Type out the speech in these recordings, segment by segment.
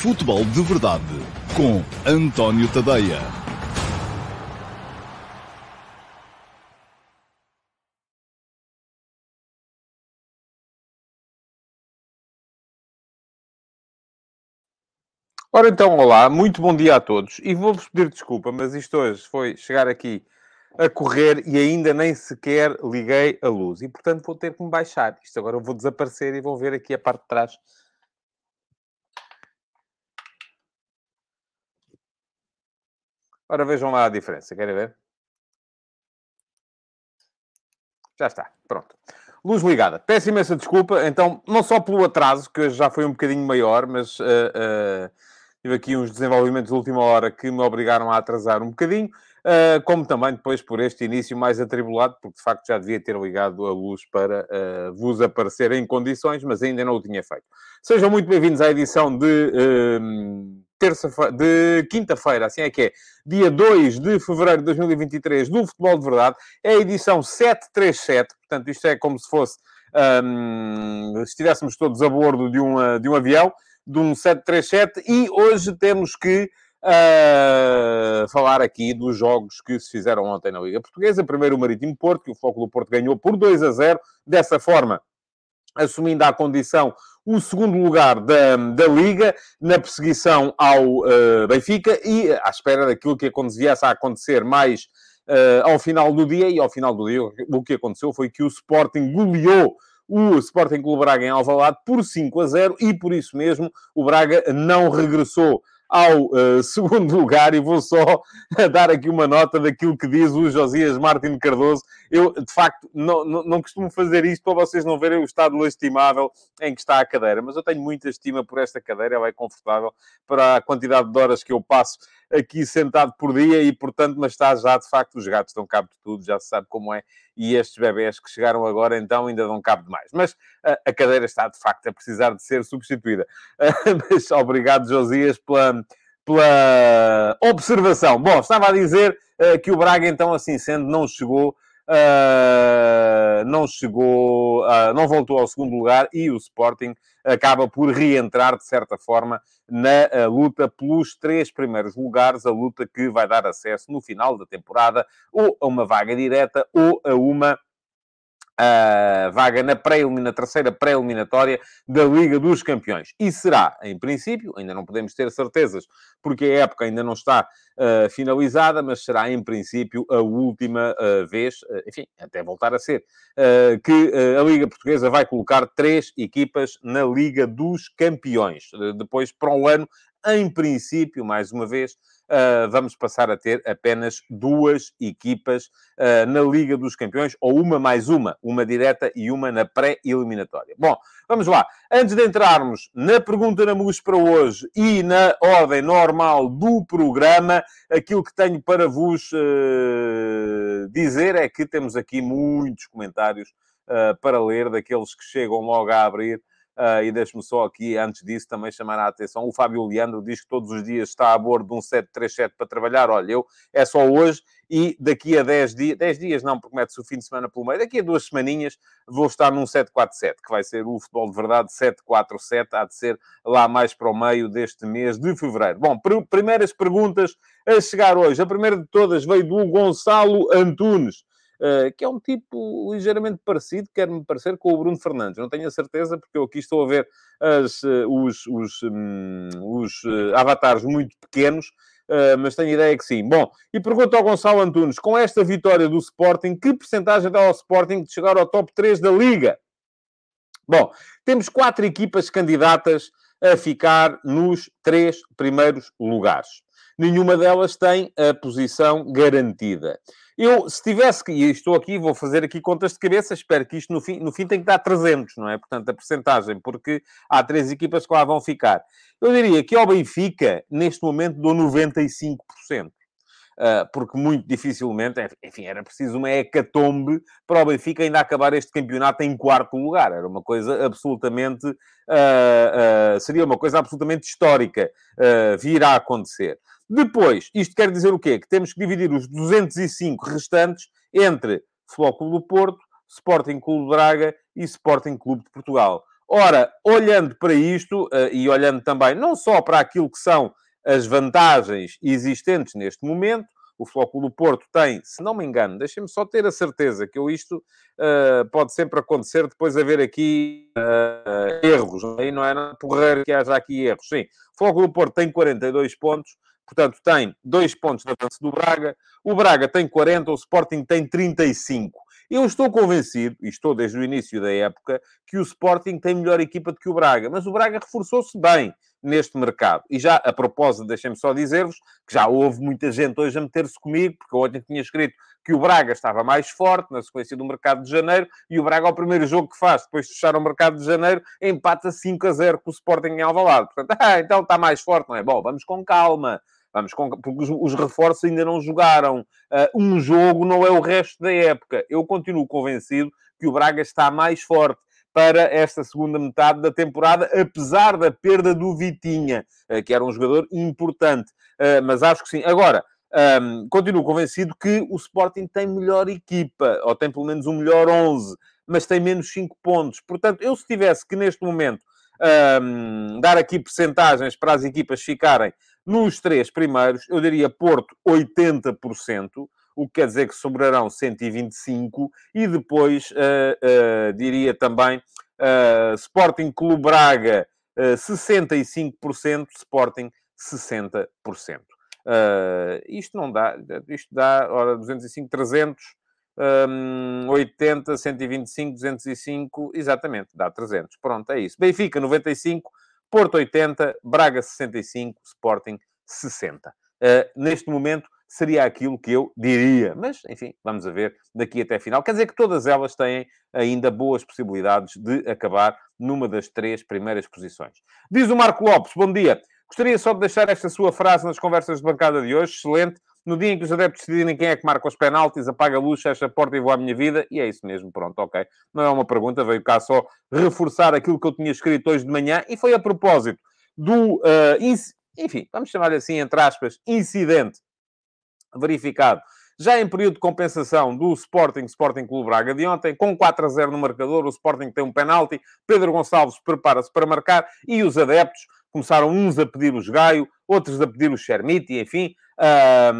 Futebol de Verdade com António Tadeia. Ora então, olá, muito bom dia a todos. E vou-vos pedir desculpa, mas isto hoje foi chegar aqui a correr e ainda nem sequer liguei a luz. E, portanto, vou ter que me baixar. Isto agora eu vou desaparecer e vão ver aqui a parte de trás. Ora, vejam lá a diferença. Querem ver? Já está. Pronto. Luz ligada. Peço imensa desculpa. Então, não só pelo atraso, que hoje já foi um bocadinho maior, mas... Uh, uh, tive aqui uns desenvolvimentos de última hora que me obrigaram a atrasar um bocadinho. Uh, como também depois por este início mais atribulado, porque de facto já devia ter ligado a luz para vos aparecer em condições, mas ainda não o tinha feito. Sejam muito bem-vindos à edição de, uh, terça de quinta-feira, assim é que é, dia 2 de fevereiro de 2023, do Futebol de Verdade, é a edição 737, portanto isto é como se fosse, um, se estivéssemos todos a bordo de, uma, de um avião, de um 737, e hoje temos que Uh, falar aqui dos jogos que se fizeram ontem na Liga Portuguesa. Primeiro o Marítimo Porto, que o Foco do Porto ganhou por 2 a 0. Dessa forma, assumindo à condição o segundo lugar da, da Liga, na perseguição ao uh, Benfica e à espera daquilo que viesse a acontecer mais uh, ao final do dia. E ao final do dia o que aconteceu foi que o Sporting goleou o Sporting Clube Braga em Alvalade por 5 a 0 e por isso mesmo o Braga não regressou ao uh, segundo lugar e vou só dar aqui uma nota daquilo que diz o Josias Martins Cardoso. Eu, de facto, não, não, não, costumo fazer isto para vocês não verem o estado lastimável em que está a cadeira, mas eu tenho muita estima por esta cadeira, ela é confortável para a quantidade de horas que eu passo aqui sentado por dia e, portanto, mas está já, de facto, os gatos dão cabo de tudo, já se sabe como é, e estes bebés que chegaram agora, então, ainda dão cabo de mais. Mas uh, a cadeira está, de facto, a precisar de ser substituída. Mas obrigado, Josias, pela, pela observação. Bom, estava a dizer uh, que o Braga, então, assim sendo, não chegou Uh, não chegou, uh, não voltou ao segundo lugar e o Sporting acaba por reentrar, de certa forma, na uh, luta pelos três primeiros lugares, a luta que vai dar acesso no final da temporada ou a uma vaga direta ou a uma a vaga na, pré terceira pré-eliminatória da Liga dos Campeões. E será, em princípio, ainda não podemos ter certezas, porque a época ainda não está uh, finalizada, mas será, em princípio, a última uh, vez, uh, enfim, até voltar a ser, que a Liga Portuguesa vai colocar três equipas na Liga dos Campeões. depois, para o um ano, em princípio, mais uma vez, uh, vamos passar a ter apenas duas equipas uh, na Liga dos Campeões, ou uma mais uma, uma direta e uma na pré-eliminatória. Bom, vamos lá. Antes de entrarmos na pergunta na luz para hoje e na ordem normal do programa, aquilo que tenho para vos uh, dizer é que temos aqui muitos comentários para ler, daqueles que chegam logo a abrir Uh, e deixe-me só aqui, antes disso, também chamar a atenção. O Fábio Leandro diz que todos os dias está a bordo de um 737 para trabalhar. Olha, eu é só hoje e daqui a 10 dias, 10 dias não, porque mete-se o fim de semana pelo meio, daqui a duas semaninhas vou estar num 747, que vai ser o futebol de verdade 747, há de ser lá mais para o meio deste mês de fevereiro. Bom, pr primeiras perguntas a chegar hoje. A primeira de todas veio do Gonçalo Antunes. Eh, que é um tipo ligeiramente parecido, quer-me parecer, com o Bruno Fernandes. Não tenho a certeza, porque eu aqui estou a ver as, eh, os, os, um, os uh, avatares muito pequenos, uh, mas tenho ideia que sim. Bom, e pergunto ao Gonçalo Antunes, com esta vitória do Sporting, que percentagem dá ao Sporting de chegar ao top 3 da Liga? Bom, temos quatro equipas candidatas a ficar nos três primeiros lugares. Nenhuma delas tem a posição garantida. Eu, se tivesse que, e estou aqui, vou fazer aqui contas de cabeça, espero que isto no fim, no fim tem que dar 300, não é? Portanto, a percentagem, porque há três equipas que lá vão ficar. Eu diria que ao Benfica, neste momento, dou 95%. Uh, ah, porque muito dificilmente, enfim, era preciso uma hecatombe para o Benfica ainda acabar este campeonato em quarto lugar. Era uma coisa absolutamente, uh, uh, seria uma coisa absolutamente histórica vir a acontecer. Depois, isto quer dizer o quê? Que temos que dividir os 205 restantes entre Futebol Clube do Porto, Sporting Clube de Braga e Sporting Clube de Portugal. Ora, olhando para isto e olhando também não só para aquilo que são as vantagens existentes neste momento, o Flóculo Porto tem, se não me engano, deixem-me só ter a certeza que eu isto uh, pode sempre acontecer, depois haver aqui uh, erros, aí não é na porreira que haja aqui erros. Sim, o Flóculo Porto tem 42 pontos, portanto tem 2 pontos de avanço do Braga, o Braga tem 40, o Sporting tem 35. Eu estou convencido, e estou desde o início da época, que o Sporting tem melhor equipa do que o Braga, mas o Braga reforçou-se bem neste mercado. E já, a propósito, deixem-me só dizer-vos que já houve muita gente hoje a meter-se comigo, porque ontem tinha escrito que o Braga estava mais forte na sequência do mercado de janeiro, e o Braga, ao primeiro jogo que faz, depois de fechar o mercado de janeiro, empata 5 a 0 com o Sporting em Alvalade. Portanto, ah, então está mais forte, não é? Bom, vamos com calma. Vamos com... Porque os, os reforços ainda não jogaram. Uh, um jogo não é o resto da época. Eu continuo convencido que o Braga está mais forte para esta segunda metade da temporada, apesar da perda do Vitinha, uh, que era um jogador importante. Uh, mas acho que sim. Agora, um, continuo convencido que o Sporting tem melhor equipa, ou tem pelo menos um melhor 11, mas tem menos 5 pontos. Portanto, eu se tivesse que neste momento um, dar aqui percentagens para as equipas ficarem nos três primeiros, eu diria Porto 80%, o que quer dizer que sobrarão 125, e depois uh, uh, diria também uh, Sporting Clube Braga 65%, Sporting 60%. isto não dá, isto dá, ora, 205, 300, um, 80, 125, 205, exatamente, dá 300. Pronto, é isso. Benfica 95, Porto 80, Braga 65, Sporting 60. Uh, neste momento seria aquilo que eu diria, mas enfim, vamos a ver daqui até a final. Quer dizer que todas elas têm ainda boas possibilidades de acabar numa das três primeiras posições. Diz o Marco Lopes, bom dia. Gostaria só de deixar esta sua frase nas conversas de bancada de hoje, excelente. No dia em que os adeptos decidirem quem é que marca os penaltis, apaga a luz, fecha a porta e vou à minha vida. E é isso mesmo, pronto, ok. Não é uma pergunta, veio cá só reforçar aquilo que eu tinha escrito hoje de manhã e foi a propósito do, uh, enfim, vamos chamar assim, entre aspas, incidente verificado. Já em período de compensação do Sporting, Sporting Clube Braga de ontem, com 4 a 0 no marcador, o Sporting tem um penalti, Pedro Gonçalves prepara-se para marcar e os adeptos começaram uns a pedir o Gaio, outros a pedir o Chermiti, enfim, a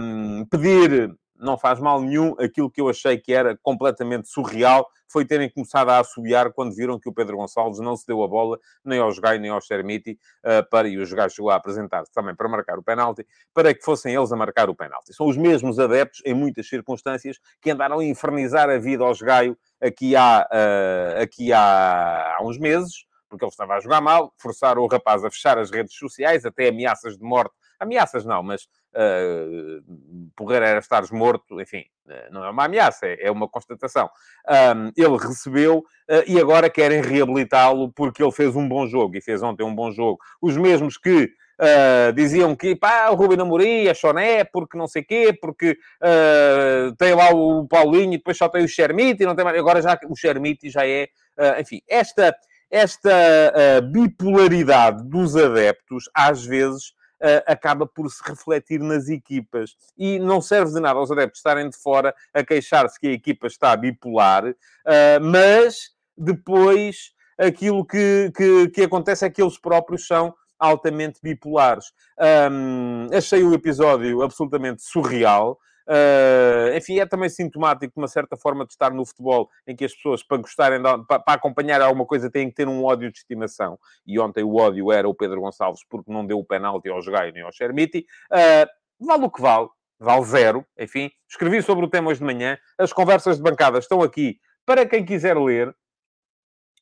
pedir, não faz mal nenhum, aquilo que eu achei que era completamente surreal, foi terem começado a assobiar quando viram que o Pedro Gonçalves não se deu a bola nem ao Gaio nem ao Chermiti, uh, para, e o Gaio chegou a apresentar-se também para marcar o penalti, para que fossem eles a marcar o penalti. São os mesmos adeptos, em muitas circunstâncias, que andaram a infernizar a vida aos Gaio aqui há, uh, aqui há, há uns meses, porque ele estava a jogar mal, forçaram o rapaz a fechar as redes sociais, até ameaças de morte. Ameaças não, mas uh, porrer era estares morto, enfim, uh, não é uma ameaça, é, é uma constatação. Um, ele recebeu uh, e agora querem reabilitá-lo porque ele fez um bom jogo e fez ontem um bom jogo. Os mesmos que Uh, diziam que pá, o Rubem Amorim é choné, porque não sei quê, porque uh, tem lá o Paulinho e depois só tem o Chermiti, não tem mais. Agora já o Chermiti já é, uh, enfim, esta esta bipolaridade dos adeptos, às vezes, acaba por se refletir nas equipas. E não serve de nada aos adeptos estarem de fora a queixar-se que a equipa está bipolar, uh, mas depois aquilo que, que, que acontece é que eles próprios são altamente bipolares. Um, achei o episódio absolutamente surreal. Uh, enfim, é também sintomático de uma certa forma de estar no futebol em que as pessoas, para gostarem, de, para, para, acompanhar alguma coisa, têm que ter um ódio de estimação. E ontem o ódio era o Pedro Gonçalves porque não deu o penalti ao Jogai nem ao Chermiti. Uh, vale o que vale, vale zero. Enfim, escrevi sobre o tema hoje de manhã. As conversas de bancada estão aqui para quem quiser ler.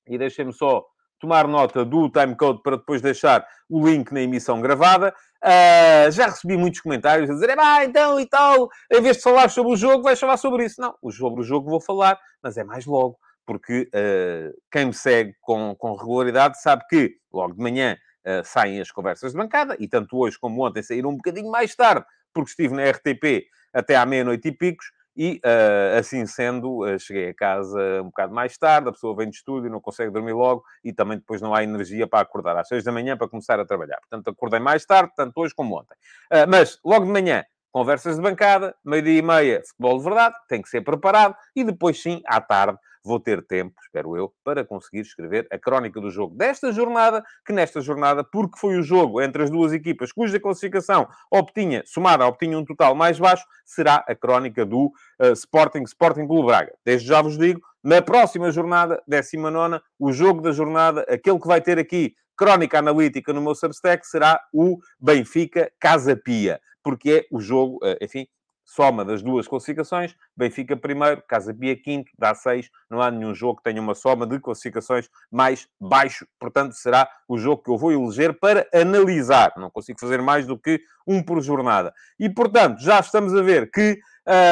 E deixem-me só tomar nota do timecode para depois deixar o link na emissão gravada. Uh, já recebi muitos comentários a dizer, ah, então e tal, em vez de falar sobre o jogo, vais falar sobre isso. Não, sobre o jogo vou falar, mas é mais logo, porque uh, quem me segue com, com regularidade sabe que logo de manhã uh, saem as conversas de bancada, e tanto hoje como ontem saíram um bocadinho mais tarde, porque estive na RTP até à meia-noite e picos, e, uh, assim sendo, uh, cheguei a casa um bocado mais tarde, a pessoa vem de estúdio, não consegue dormir logo e também depois não há energia para acordar às seis da manhã para começar a trabalhar. Portanto, acordei mais tarde, tanto hoje como ontem. Uh, mas, logo de manhã, conversas de bancada, meio-dia e meia, futebol de verdade, tem que ser preparado, e depois sim, à tarde, vou ter tempo, espero eu, para conseguir escrever a crónica do jogo desta jornada, que nesta jornada, porque foi o jogo entre as duas equipas cuja classificação obtinha, somada, obtinha um total mais baixo, será a crónica do uh, Sporting, Sporting Clube Braga. Desde já vos digo, na próxima jornada, 19, o jogo da jornada, aquele que vai ter aqui crónica analítica no meu Substack, será o Benfica Casa Pia, porque é o jogo, uh, enfim, soma das duas classificações, Benfica primeiro, Casa Pia quinto, dá seis. Não há nenhum jogo que tenha uma soma de classificações mais baixo. Portanto, será o jogo que eu vou eleger para analisar. Não consigo fazer mais do que um por jornada. E, portanto, já estamos a ver que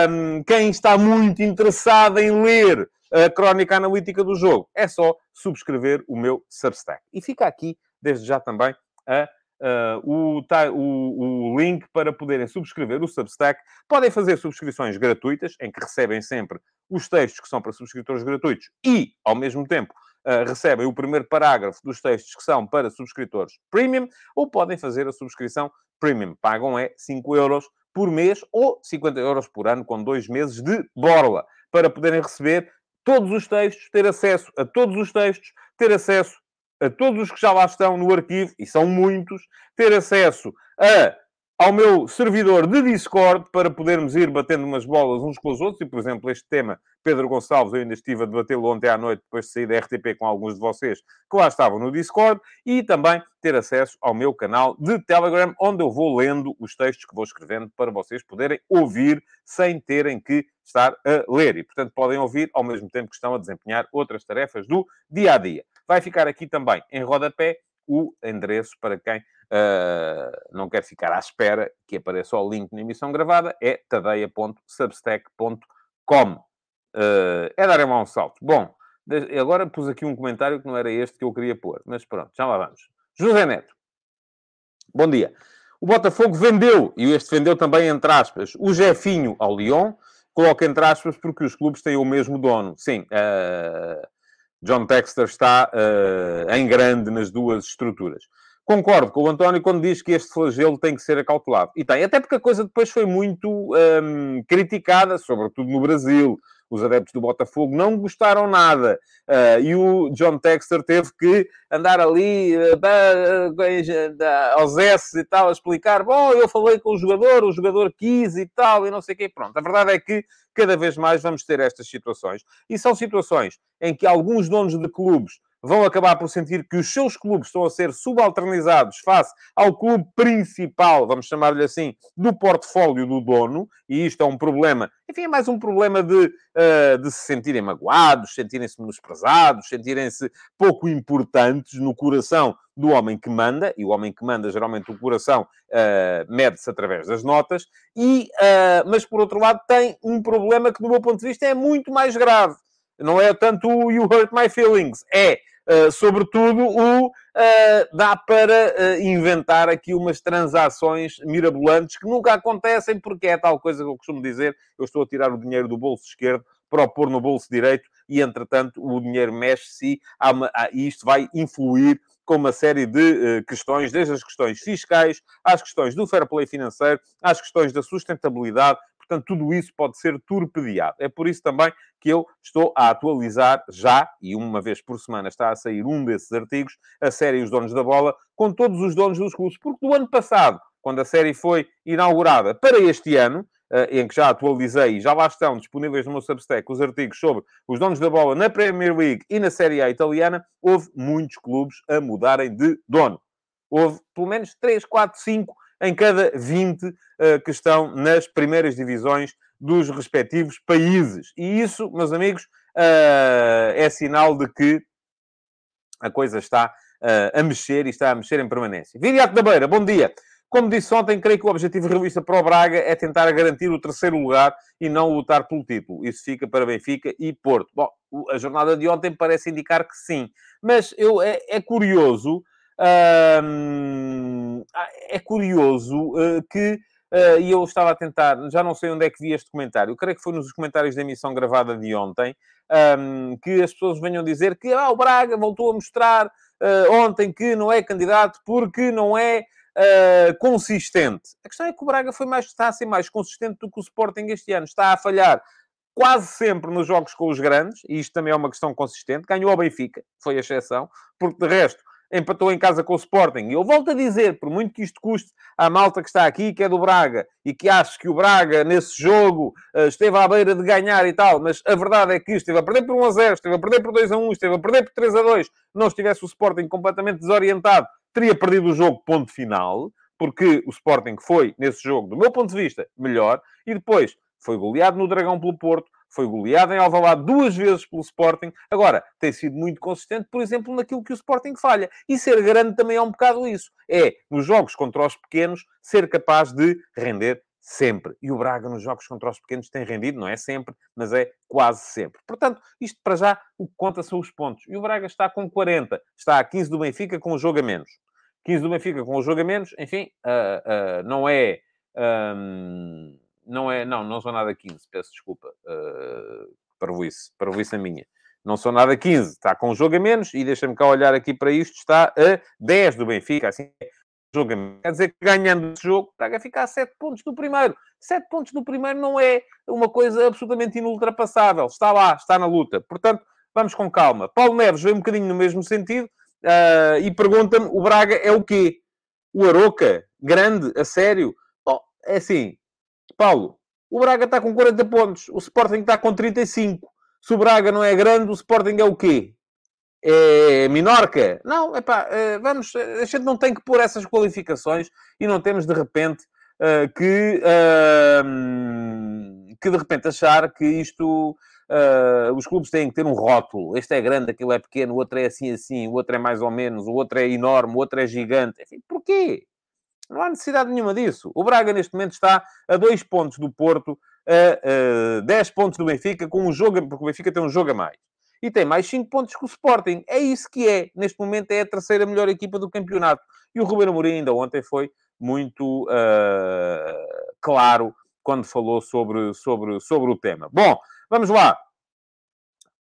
um, quem está muito interessado em ler a crónica analítica do jogo, é só subscrever o meu Substack. E fica aqui, desde já também, a Uh, o, o, o, link para poderem subscrever o Substack. Podem fazer subscrições gratuitas, em que recebem sempre os textos que são para subscritores gratuitos e, ao mesmo tempo, uh, recebem o primeiro parágrafo dos textos que são para subscritores premium, ou podem fazer a subscrição premium. Pagam é 5 euros por mês ou 50 euros por ano, com dois meses de borla, para poderem receber todos os textos, ter acesso a todos os textos, ter acesso a todos os que já lá estão no arquivo, e são muitos, ter acesso a, ao meu servidor de Discord para podermos ir batendo umas bolas uns com os outros. E, por exemplo, este tema, Pedro Gonçalves, eu ainda estive a debatê-lo ontem à noite, depois de sair da RTP com alguns de vocês que lá estavam no Discord. E também ter acesso ao meu canal de Telegram, onde eu vou lendo os textos que vou escrevendo para vocês poderem ouvir sem terem que estar a ler. E, portanto, podem ouvir ao mesmo tempo que estão a desempenhar outras tarefas do dia a dia. Vai ficar aqui também em rodapé o endereço para quem uh, não quer ficar à espera que apareça o link na emissão gravada, é tadeia.substack.com. Uh, é dar um salto. Bom, agora pus aqui um comentário que não era este que eu queria pôr, mas pronto, já lá vamos. José Neto. Bom dia. O Botafogo vendeu, e este vendeu também entre aspas, o Jefinho ao Lyon, coloca entre aspas porque os clubes têm o mesmo dono. Sim, uh, John Texter está uh, em grande nas duas estruturas. Concordo com o António quando diz que este flagelo tem que ser acautelado. E tem, até porque a coisa depois foi muito um, ehm, criticada, sobretudo no Brasil. Os adeptos do Botafogo não gostaram nada. Uh, e o John Texter teve que andar ali uh, aos S e tal, a explicar: bom, eu falei com o jogador, o jogador quis e tal, e não sei o quê. Pronto, a verdade é que cada vez mais vamos ter estas situações. E são situações em que alguns donos de clubes vão acabar por sentir que os seus clubes estão a ser subalternizados face ao clube principal, vamos chamar-lhe assim, do portfólio do dono, e isto é um problema, enfim, é mais um problema de, uh, de se sentirem magoados, sentirem-se menosprezados, sentirem-se pouco importantes no coração do homem que manda, e o homem que manda, geralmente o coração, uh, mede-se através das notas, e, uh, mas por outro lado tem um problema que, do meu ponto de vista, é muito mais grave. Não é tanto o You Hurt My Feelings, é Uh, sobretudo, o uh, dá para uh, inventar aqui umas transações mirabolantes que nunca acontecem, porque é tal coisa que eu costumo dizer: eu estou a tirar o dinheiro do bolso esquerdo para o pôr no bolso direito e, entretanto, o dinheiro mexe-se e isto vai influir com uma série de questões, desde as questões fiscais, às questões do fair play financeiro, às questões da sustentabilidade, Portanto, tudo isso pode ser torpedeado. É por isso também que eu estou a atualizar já, e uma vez por semana está a sair um desses artigos, a série Os Donos da Bola, com todos os donos dos clubes. Porque do ano passado, quando a série foi inaugurada para este ano, eh, em que já atualizei e já lá estão disponíveis no meu Substack os artigos sobre os donos da bola na Premier League e na Série A italiana, houve muitos clubes a mudarem de dono. Houve pelo menos 3, 4, 5 em cada 20 uh, eh, que estão nas primeiras divisões dos respectivos países. E isso, meus amigos, uh, é sinal de que a coisa está uh, a mexer e está a mexer em permanência. Viriato da Beira, bom dia. Como disse ontem, creio que o objetivo realista para o Braga é tentar garantir o terceiro lugar e não lutar pelo título. Isso fica para Benfica e Porto. Bom, a jornada de ontem parece indicar que sim. Mas eu, é, é curioso é curioso uh, que, uh, e eu estava a tentar, já não sei onde é que vi este comentário, eu creio que foi nos comentários da emissão gravada de ontem, que as pessoas venham dizer que ah, o Braga voltou a mostrar uh, ontem que não é candidato porque não é consistente. A questão é que o Braga foi mais, está a ser mais consistente do que o Sporting este ano, está a falhar quase sempre nos jogos com os grandes, e isto também é uma questão consistente, ganhou ao Benfica, foi a exceção, porque de resto empatou em casa com o Sporting. E eu volto a dizer, por muito que isto custe à malta que está aqui, que é do Braga, e que acha que o Braga, nesse jogo, eh, esteve à beira de ganhar e tal, mas a verdade é que esteve a perder por 1 a 0, esteve a perder por 2 a 1, esteve a perder por 3 a 2, não estivesse o Sporting completamente desorientado, teria perdido o jogo, ponto final, porque o Sporting foi, nesse jogo, do meu ponto de vista, melhor, e depois foi goleado no Dragão pelo Porto, foi goleado em Alvalade duas vezes pelo Sporting. Agora, tem sido muito consistente, por exemplo, naquilo que o Sporting falha. E ser grande também é um bocado isso. É, nos jogos contra os pequenos, ser capaz de render sempre. E o Braga, nos jogos contra os pequenos, tem rendido, não é sempre, mas é quase sempre. Portanto, isto para já, o que conta são os pontos. E o Braga está com 40, está a 15 do Benfica com o jogo a menos. 15 do Benfica com o jogo a menos, enfim, uh, uh, não é. Um, não é, não, não sou nada 15, peço desculpa. Uh, parvoíce, parvoíce a minha. Não sou nada 15, está com um jogo a menos e deixa-me cá olhar aqui para isto, está a 10 do Benfica, assim jogo a menos. Quer dizer que ganhando esse jogo, Braga fica a 7 pontos do primeiro. 7 pontos do primeiro não é uma coisa absolutamente inultrapassável. Está lá, está na luta. Portanto, vamos com calma. Paulo Neves veio um bocadinho no mesmo sentido uh, e pergunta-me: o Braga é o quê? O Aroca? Grande? A sério? Bom, é assim, Paulo, o Braga está com 40 pontos, o Sporting está com 35. Se o Braga não é grande, o Sporting é o quê? É Minorca? Não, epá, eh, vamos, a gente não tem que pôr essas qualificações e não temos de repente uh, que, uh, que de repente achar que isto uh, os clubes têm que ter um rótulo. Este é grande, aquele é pequeno, o outro é assim assim, o outro é mais ou menos, o outro é enorme, o outro é gigante. Enfim, porquê? Não há necessidade nenhuma disso. O Braga, neste momento, está a dois pontos do Porto, a, a 10 pontos do Benfica, com um jogo, porque o Benfica tem um jogo a mais. E tem mais 5 pontos que o Sporting. É isso que é. Neste momento é a terceira melhor equipa do campeonato. E o Ruben Amorim ainda ontem foi muito uh, claro quando falou sobre, sobre, sobre o tema. Bom, vamos lá.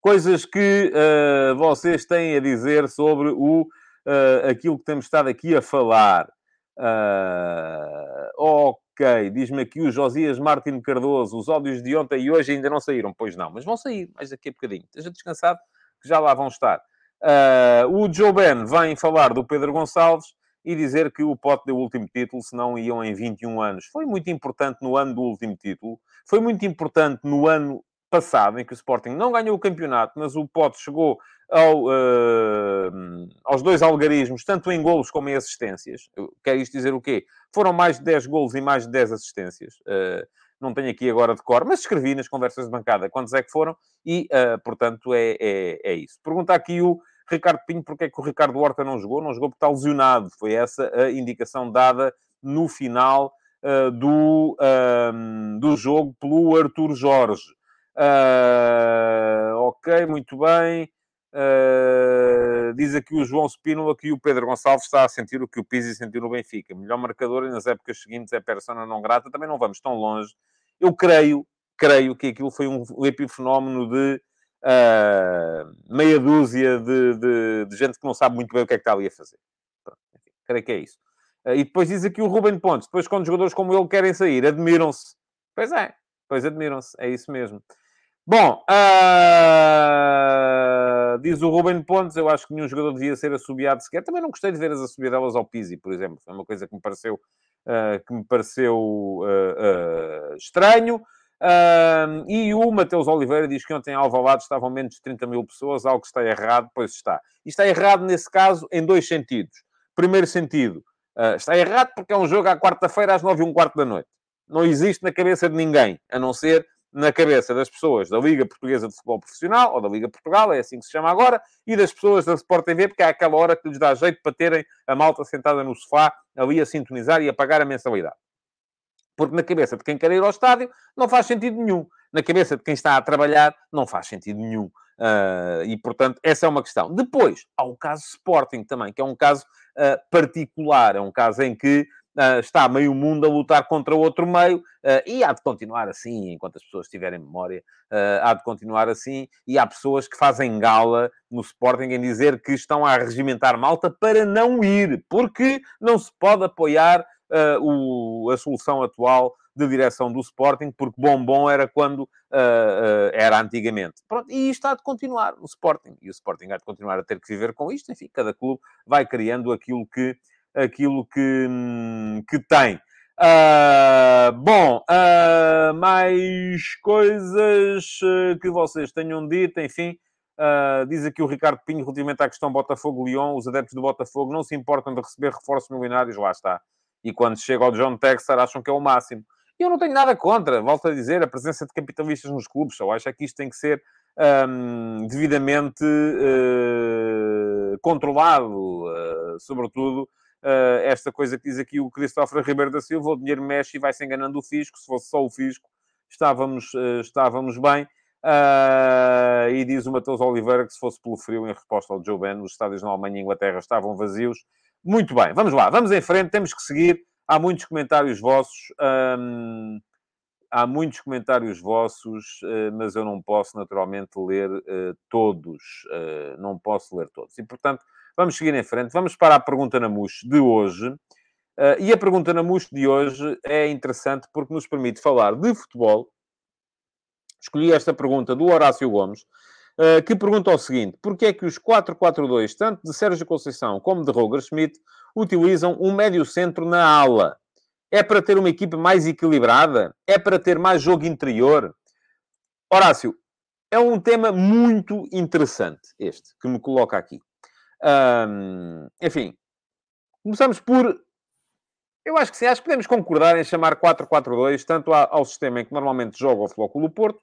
Coisas que uh, vocês têm a dizer sobre o, uh, aquilo que temos estado aqui a falar. Uh, ok, diz-me aqui o Josias Martins Cardoso, os ódios de ontem e hoje ainda não saíram. Pois não, mas vão sair mais daqui a bocadinho. Esteja descansado, que já lá vão estar. Uh, o Joe Ben vem falar do Pedro Gonçalves e dizer que o Pote deu o último título, se não iam em 21 anos. Foi muito importante no ano do último título. Foi muito importante no ano passado, em que o Sporting não ganhou o campeonato, mas o Pote chegou ao, uh, aos dois algarismos, tanto em golos como em assistências. Quer isto dizer o quê? Foram mais de 10 golos e mais de 10 assistências. Uh, não tenho aqui agora de cor, mas escrevi nas conversas de bancada quantos é que foram e, uh, portanto, é, é, é, isso. Pergunta aqui o Ricardo Pinho porque é que o Ricardo Horta não jogou. Não jogou porque está lesionado. Foi essa a indicação dada no final do, do jogo pelo Arthur Jorge. Uh, ok, muito bem. Uh, diz aqui o João Spínola que o Pedro Gonçalves está a sentir o que o Pizzi sentiu no Benfica. Melhor marcador e nas épocas seguintes é persona não grata. Também não vamos tão longe. Eu creio, creio que aquilo foi um epifenómeno de uh, meia dúzia de, de, de, gente que não sabe muito bem o que é que está ali a fazer. Pronto, enfim, creio que é isso. Uh, e depois diz aqui o Ruben Pontes. Depois, quando jogadores como ele querem sair, admiram-se. Pois é, pois admiram-se. É isso mesmo. Bom, uh, diz o Ruben Pontes, eu acho que nenhum jogador devia ser assobiado sequer. Também não gostei de ver as assobiadelas ao Pizzi, por exemplo. Foi uma coisa que me pareceu, uh, que me pareceu uh, estranho. e o Mateus Oliveira diz que ontem em Alvalade estavam menos de 30 mil pessoas, algo que está errado, pois está. E está errado, nesse caso, em dois sentidos. Primeiro sentido, está errado porque é um jogo à quarta-feira às nove e um quarto da noite. Não existe na cabeça de ninguém, a não ser na cabeça das pessoas da Liga Portuguesa de Futebol Profissional, ou da Liga Portugal, é assim que se chama agora, e das pessoas da Sport TV, porque é aquela hora que lhes dá jeito para terem a malta sentada no sofá, ali a sintonizar e a pagar a mensalidade. Porque na cabeça de quem quer ir ao estádio não faz sentido nenhum. Na cabeça de quem está a trabalhar não faz sentido nenhum. Uh, e, portanto, essa é uma questão. Depois, há o caso Sporting também, que é um caso uh, particular. É um caso em que está meio mundo a lutar contra outro meio uh, e há de continuar assim, enquanto as pessoas tiverem memória, uh, há de continuar assim. E há pessoas que fazem gala no Sporting em dizer que estão a regimentar malta para não ir, porque não se pode apoiar o, a solução atual de direção do Sporting, porque bom bom era quando uh, uh, era antigamente. Pronto, e isto há de continuar no Sporting. E o Sporting há de continuar a ter que viver com isto. Enfim, cada clube vai criando aquilo que, aquilo que, hum, que tem. Uh, bom, uh, mais coisas que vocês tenham dito, enfim. Uh, diz aqui o Ricardo Pinho, relativamente à questão Botafogo-Lyon, os adeptos do Botafogo não se importam de receber reforços milionários, lá está. E quando chega ao John Texter, acham que é o máximo. E eu não tenho nada contra, volto a dizer, a presença de capitalistas nos clubes. Eu acho é que isto tem que ser um, devidamente uh, controlado, uh, sobretudo esta coisa que diz aqui o Christopher Ribeiro da Silva, o dinheiro mexe e vai-se enganando o fisco. Se fosse só o fisco, estávamos, estávamos bem. Uh, e diz o Matheus Oliveira que se fosse pelo frio, em resposta ao Joe Ben, os estádios na Alemanha e Inglaterra estavam vazios. Muito bem, vamos lá, vamos em frente, temos que seguir. Há muitos comentários vossos. Um, há muitos comentários vossos, uh, mas eu não posso naturalmente ler uh, todos. não posso ler todos. E, portanto, vamos seguir em frente. Vamos para a pergunta na MUS de hoje. e a pergunta na MUS de hoje é interessante porque nos permite falar de futebol escolhi esta pergunta do Horácio Gomes, eh, que pergunta o seguinte: porquê é que os 4-4-2, tanto de Sérgio Conceição como de Roger Schmidt, utilizam um médio-centro na ala? É para ter uma equipe mais equilibrada? É para ter mais jogo interior? Horácio, é um tema muito interessante este que me coloca aqui. Enfim, começamos por eu acho que sim, acho que podemos concordar em chamar 4-4-2 tanto ao sistema em que normalmente joga o Flóculo Porto,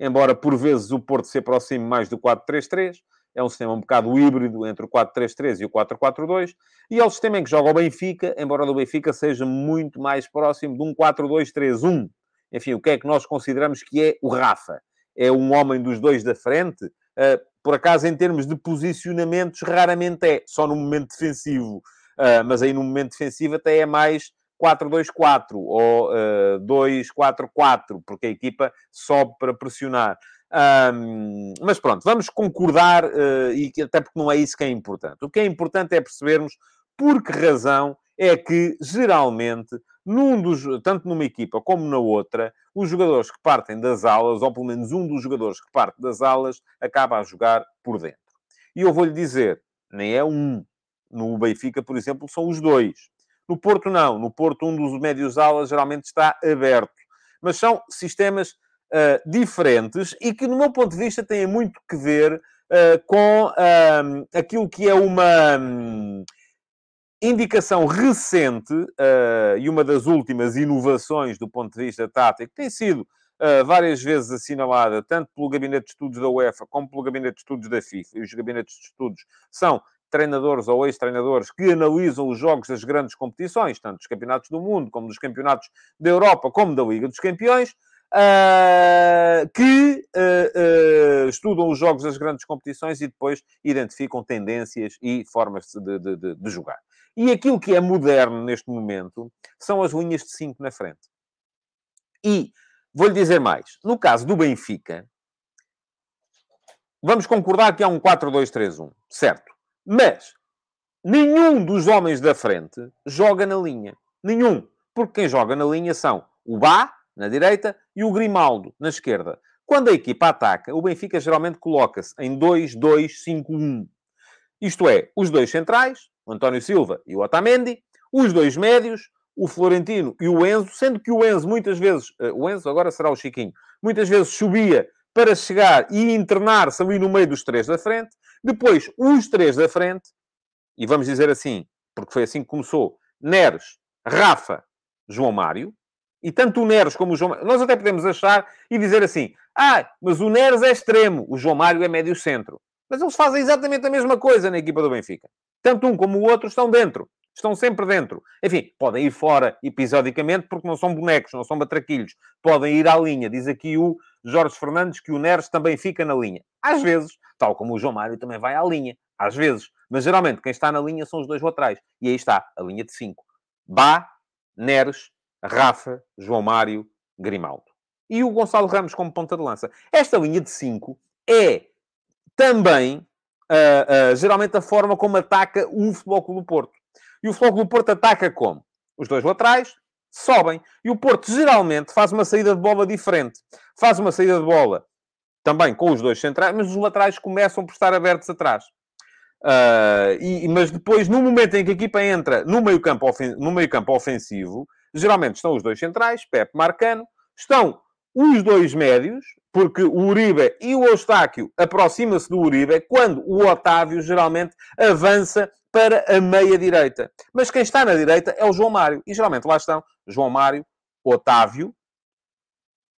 embora por vezes o Porto se aproxime mais do 4-3-3, é um sistema um bocado híbrido entre o 4-3-3 e o 4-4-2, e ao sistema em que joga o Benfica, embora do Benfica seja muito mais próximo de um 4-2-3-1. Enfim, o que é que nós consideramos que é o Rafa? É um homem dos dois da frente? Uh, por acaso, em termos de posicionamentos, raramente é, só no momento defensivo. Uh, mas aí no momento defensivo até é mais 4-2-4 ou uh, ah, 2-4-4, porque a equipa sobe para pressionar. Um, mas pronto, vamos concordar, uh, e até porque não é isso que é importante. O que é importante é percebermos por que razão é que, geralmente, num dos, tanto numa equipa como na outra, os jogadores que partem das alas, ou pelo menos um dos jogadores que parte das alas, acaba a jogar por dentro. E eu vou-lhe dizer, nem é um. No Benfica, por exemplo, são os dois. No Porto, não. No Porto, um dos médios alas geralmente está aberto. Mas são sistemas uh, diferentes e que, no meu ponto de vista, têm muito que ver uh, com uh, aquilo que é uma um, indicação recente e uma das últimas inovações do ponto de vista tático, tem sido várias vezes assinalada, tanto pelo Gabinete de Estudos da UEFA como pelo Gabinete de Estudos da FIFA. E os gabinetes de estudos são treinadores ou ex-treinadores que analisam os jogos das grandes competições, tanto dos campeonatos do mundo, como dos campeonatos da Europa, como da Liga dos Campeões, uh, que uh, uh, estudam os jogos das grandes competições e depois identificam tendências e formas de, de, de, de jogar. E aquilo que é moderno neste momento são as linhas de 5 na frente. E vou-lhe dizer mais. No caso do Benfica, vamos concordar que há um 4-2-3-1, certo? Mas nenhum dos homens da frente joga na linha. Nenhum. Porque quem joga na linha são o Bá, na direita, e o Grimaldo, na esquerda. Quando a equipa ataca, o Benfica geralmente coloca-se em 2-2-5-1. Isto é, os dois centrais, o António Silva e o Otamendi, os dois médios, o Florentino e o Enzo, sendo que o Enzo muitas vezes, uh, o Enzo agora será o Chiquinho, muitas vezes subia para chegar e internar-se ali no meio dos três da frente, depois, os três da frente, e vamos dizer assim, porque foi assim que começou, Neres, Rafa, João Mário, e tanto o Neres como o João Mário, nós até podemos achar e dizer assim, ah, mas o Neres é extremo, o João Mário é médio centro. Mas eles fazem exatamente a mesma coisa na equipa do Benfica. Tanto um como o outro estão dentro. Estão sempre dentro. Enfim, podem ir fora episodicamente porque não são bonecos, não são batraquilhos. Podem ir à linha. Diz aqui o Jorge Fernandes que o Neres também fica na linha. Às vezes, tal como o João Mário também vai à linha. Às vezes. Mas geralmente quem está na linha são os dois laterais. E aí está, a linha de 5. Bá, Neres, Rafa, João Mário, Grimaldo. E o Gonçalo Ramos como ponta de lança. Esta linha de 5 é também, uh, geralmente, a forma como ataca o Futebol Clube do Porto. E o Futebol Clube do Porto ataca como? Os dois laterais, sobem. E o Porto geralmente faz uma saída de bola diferente. Faz uma saída de bola também com os dois centrais, mas os laterais começam por estar abertos atrás. Uh, e, mas depois, no momento em que a equipa entra no meio campo, ofen no meio campo ofensivo, geralmente estão os dois centrais, Pepe Marcano, estão os dois médios, porque o Uribe e o Eustáquio aproximam-se do Uribe, quando o Otávio geralmente avança para a meia-direita. Mas quem está na direita é o João Mário. E geralmente lá estão João Mário, Otávio,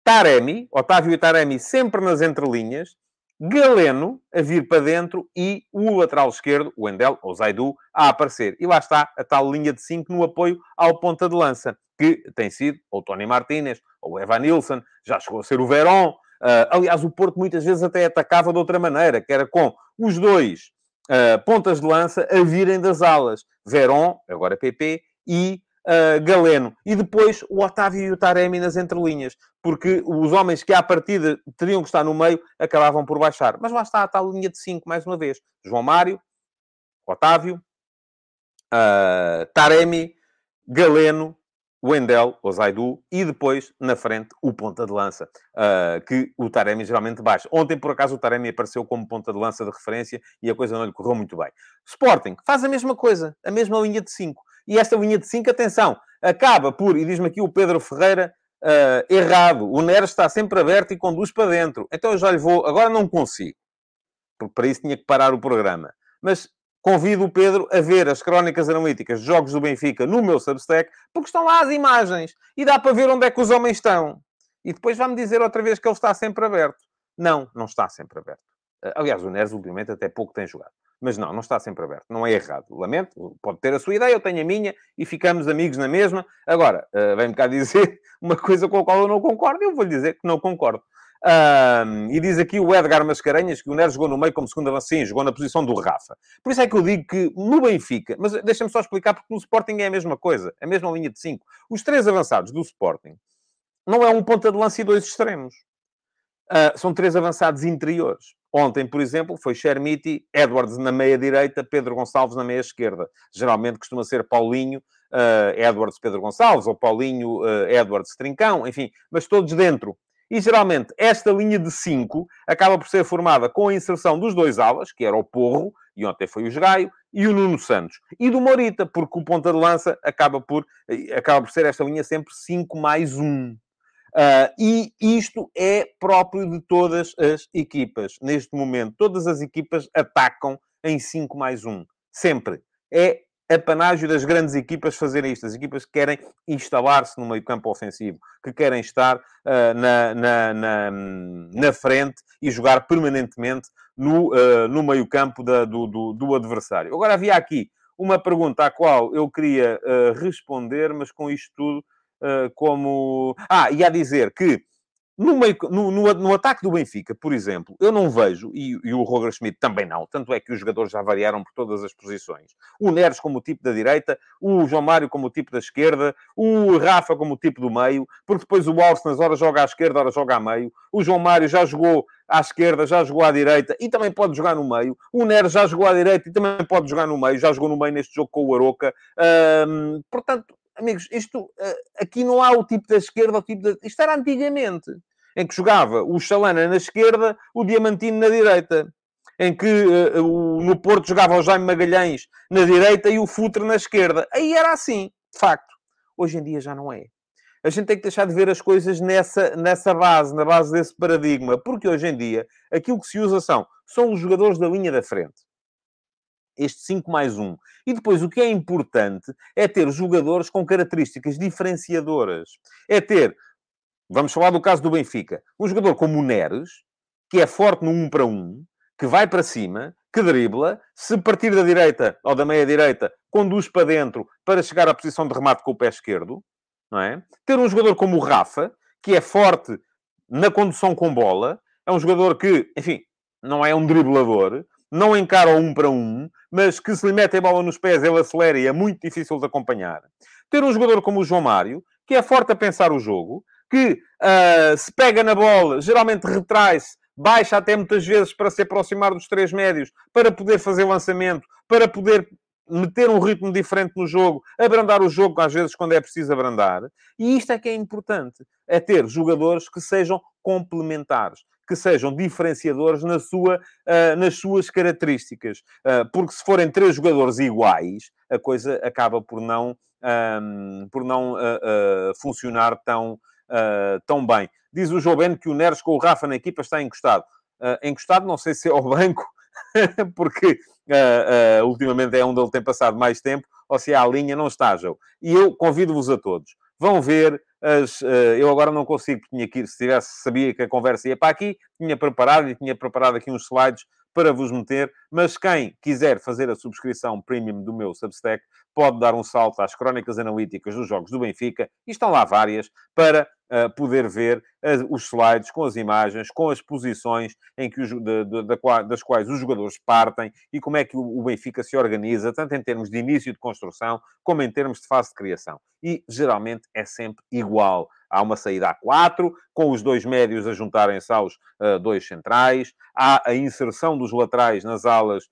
Taremi, Otávio e Taremi sempre nas entrelinhas, Galeno a vir para dentro e o lateral esquerdo, o Endel, ou Zaidu, a aparecer. E lá está a tal linha de 5 no apoio ao ponta de lança, que tem sido ou Tony Martínez, ou Evan Nilsson, já chegou a ser o Verón. Uh, aliás, o Porto muitas vezes até atacava de outra maneira, que era com os dois uh, pontas de lança a virem das alas. Verón, agora PP, e uh, Galeno. E depois o Otávio e o Taremi nas entrelinhas. Porque os homens que à partida teriam que estar no meio acabavam por baixar. Mas lá está a tal linha de 5, mais uma vez. João Mário, Otávio, Taremi, Galeno, Wendel, Zaidu, e depois, na frente, o ponta de lança, uh, que o Taremi geralmente baixa. Ontem, por acaso, o Taremi apareceu como ponta de lança de referência e a coisa não lhe correu muito bem. Sporting faz a mesma coisa, a mesma linha de 5. E esta linha de 5, atenção, acaba por, e diz-me aqui o Pedro Ferreira, uh, errado. O Neres está sempre aberto e conduz para dentro. Então eu já lhe vou, agora não consigo, porque para isso tinha que parar o programa. Mas convido o Pedro a ver as crónicas analíticas de jogos do Benfica no meu Substack, porque estão lá as imagens e dá para ver onde é que os homens estão. E depois vai-me dizer outra vez que ele está sempre aberto. Não, não está sempre aberto. Aliás, o Neres, ultimamente, até pouco tem jogado. Mas não, não está sempre aberto. Não é errado. Lamento. Pode ter a sua ideia, eu tenho a minha e ficamos amigos na mesma. Agora, uh, vem-me cá dizer uma coisa com a qual eu não concordo eu vou-lhe dizer que não concordo. Um, e diz aqui o Edgar Mascarenhas que o Neres jogou no meio como segundo avanço. Sim, jogou na posição do Rafa. Por isso é que eu digo que no Benfica, mas deixa-me só explicar, porque no Sporting é a mesma coisa, a mesma linha de 5. Os três avançados do Sporting não é um ponta de lança e dois extremos. Uh, são três avançados interiores. Ontem, por exemplo, foi Chermiti, Edwards na meia-direita, Pedro Gonçalves na meia-esquerda. Geralmente costuma ser Paulinho, uh, Edwards, Pedro Gonçalves, ou Paulinho, uh, Edwards, Trincão, enfim, mas todos dentro. E geralmente esta linha de 5 acaba por ser formada com a inserção dos dois alas, que era o Porro, e ontem foi o Jogaio, e o Nuno Santos. E do Morita, porque o ponta de lança acaba por, acaba por ser esta linha sempre 5 mais 1. Uh, e isto é próprio de todas as equipas. Neste momento, todas as equipas atacam em 5 mais 1. Sempre. É apanágio das grandes equipas fazerem isto. As equipas que querem instalar-se no meio campo ofensivo, que querem estar uh, na, na, na, na, frente e jogar permanentemente no, uh, no meio campo da, do, do, do, adversário. Agora, havia aqui uma pergunta à qual eu queria responder, mas com isto tudo uh, como. Ah, e a dizer que no, meio, no, no, no, ataque do Benfica, por exemplo, eu não vejo, e, e, o Roger Schmidt também não, tanto é que os jogadores já variaram por todas as posições. O Neres como o tipo da direita, o João Mário como o tipo da esquerda, o Rafa como o tipo do meio, porque depois o Alves nas horas joga à esquerda, horas joga a meio. O João Mário já jogou à esquerda, já jogou à direita e também pode jogar no meio. O Neres já jogou à direita e também pode jogar no meio, já jogou no meio neste jogo com o Aroca. portanto, amigos, isto eh, aqui não há o tipo da esquerda, o tipo da. Isto era antigamente, em que jogava o Chalana na esquerda, o Diamantino na direita. Em que uh, o, no Porto jogava o Jaime Magalhães na direita e o Futre na esquerda. Aí era assim, de facto. Hoje em dia já não é. A gente tem que deixar de ver as coisas nessa, nessa base, na base desse paradigma, porque hoje em dia aquilo que se usa são, são os jogadores da linha da frente este 5 mais 1. E depois, o que é importante é ter jogadores com características diferenciadoras. É ter, vamos falar do caso do Benfica, um jogador como o Neres, que é forte no 1 para 1, que vai para cima, que dribla, se partir da direita ou da meia-direita, conduz para dentro para chegar à posição de remate com o pé esquerdo, não é? Ter um jogador como o Rafa, que é forte na condução com bola, é um jogador que, enfim, não é um driblador, não encara um para um, mas que se lhe mete a bola nos pés, ele acelera e é muito difícil de acompanhar. Ter um jogador como o João Mário, que é forte a pensar o jogo, que uh, se pega na bola, geralmente retrai-se, baixa até muitas vezes para se aproximar dos três médios, para poder fazer lançamento, para poder meter um ritmo diferente no jogo, abrandar o jogo às vezes quando é preciso abrandar. E isto é que é importante, é ter jogadores que sejam complementares, que sejam diferenciadores na sua, uh, nas suas características. Uh, porque se forem três jogadores iguais, a coisa acaba por não, um, por não uh, funcionar tão, tão bem. Diz o João Beno que o Neres com o Rafa na equipa está encostado. encostado, não sei se é ao banco, porque ultimamente é onde ele tem passado mais tempo, ou se é à linha, não está, João. E eu convido-vos a todos. Vão ver as, uh, eu agora não consigo, porque tinha ir, se tivesse, sabia que a conversa ia para aqui, tinha preparado e tinha preparado aqui uns slides para vos meter, mas quem quiser fazer a subscrição premium do meu Substack pode dar um salto às crónicas analíticas dos jogos do Benfica, e estão lá várias, para uh, poder ver uh, os slides com as imagens, com as posições em que os, de, de, de, das quais os jogadores partem e como é que o, Benfica se organiza, tanto em termos de início de construção, como em termos de fase de criação. E geralmente é sempre igual. Há uma saída a quatro, com os dois médios a juntarem-se aos uh, dois centrais. Há a inserção dos laterais nas alas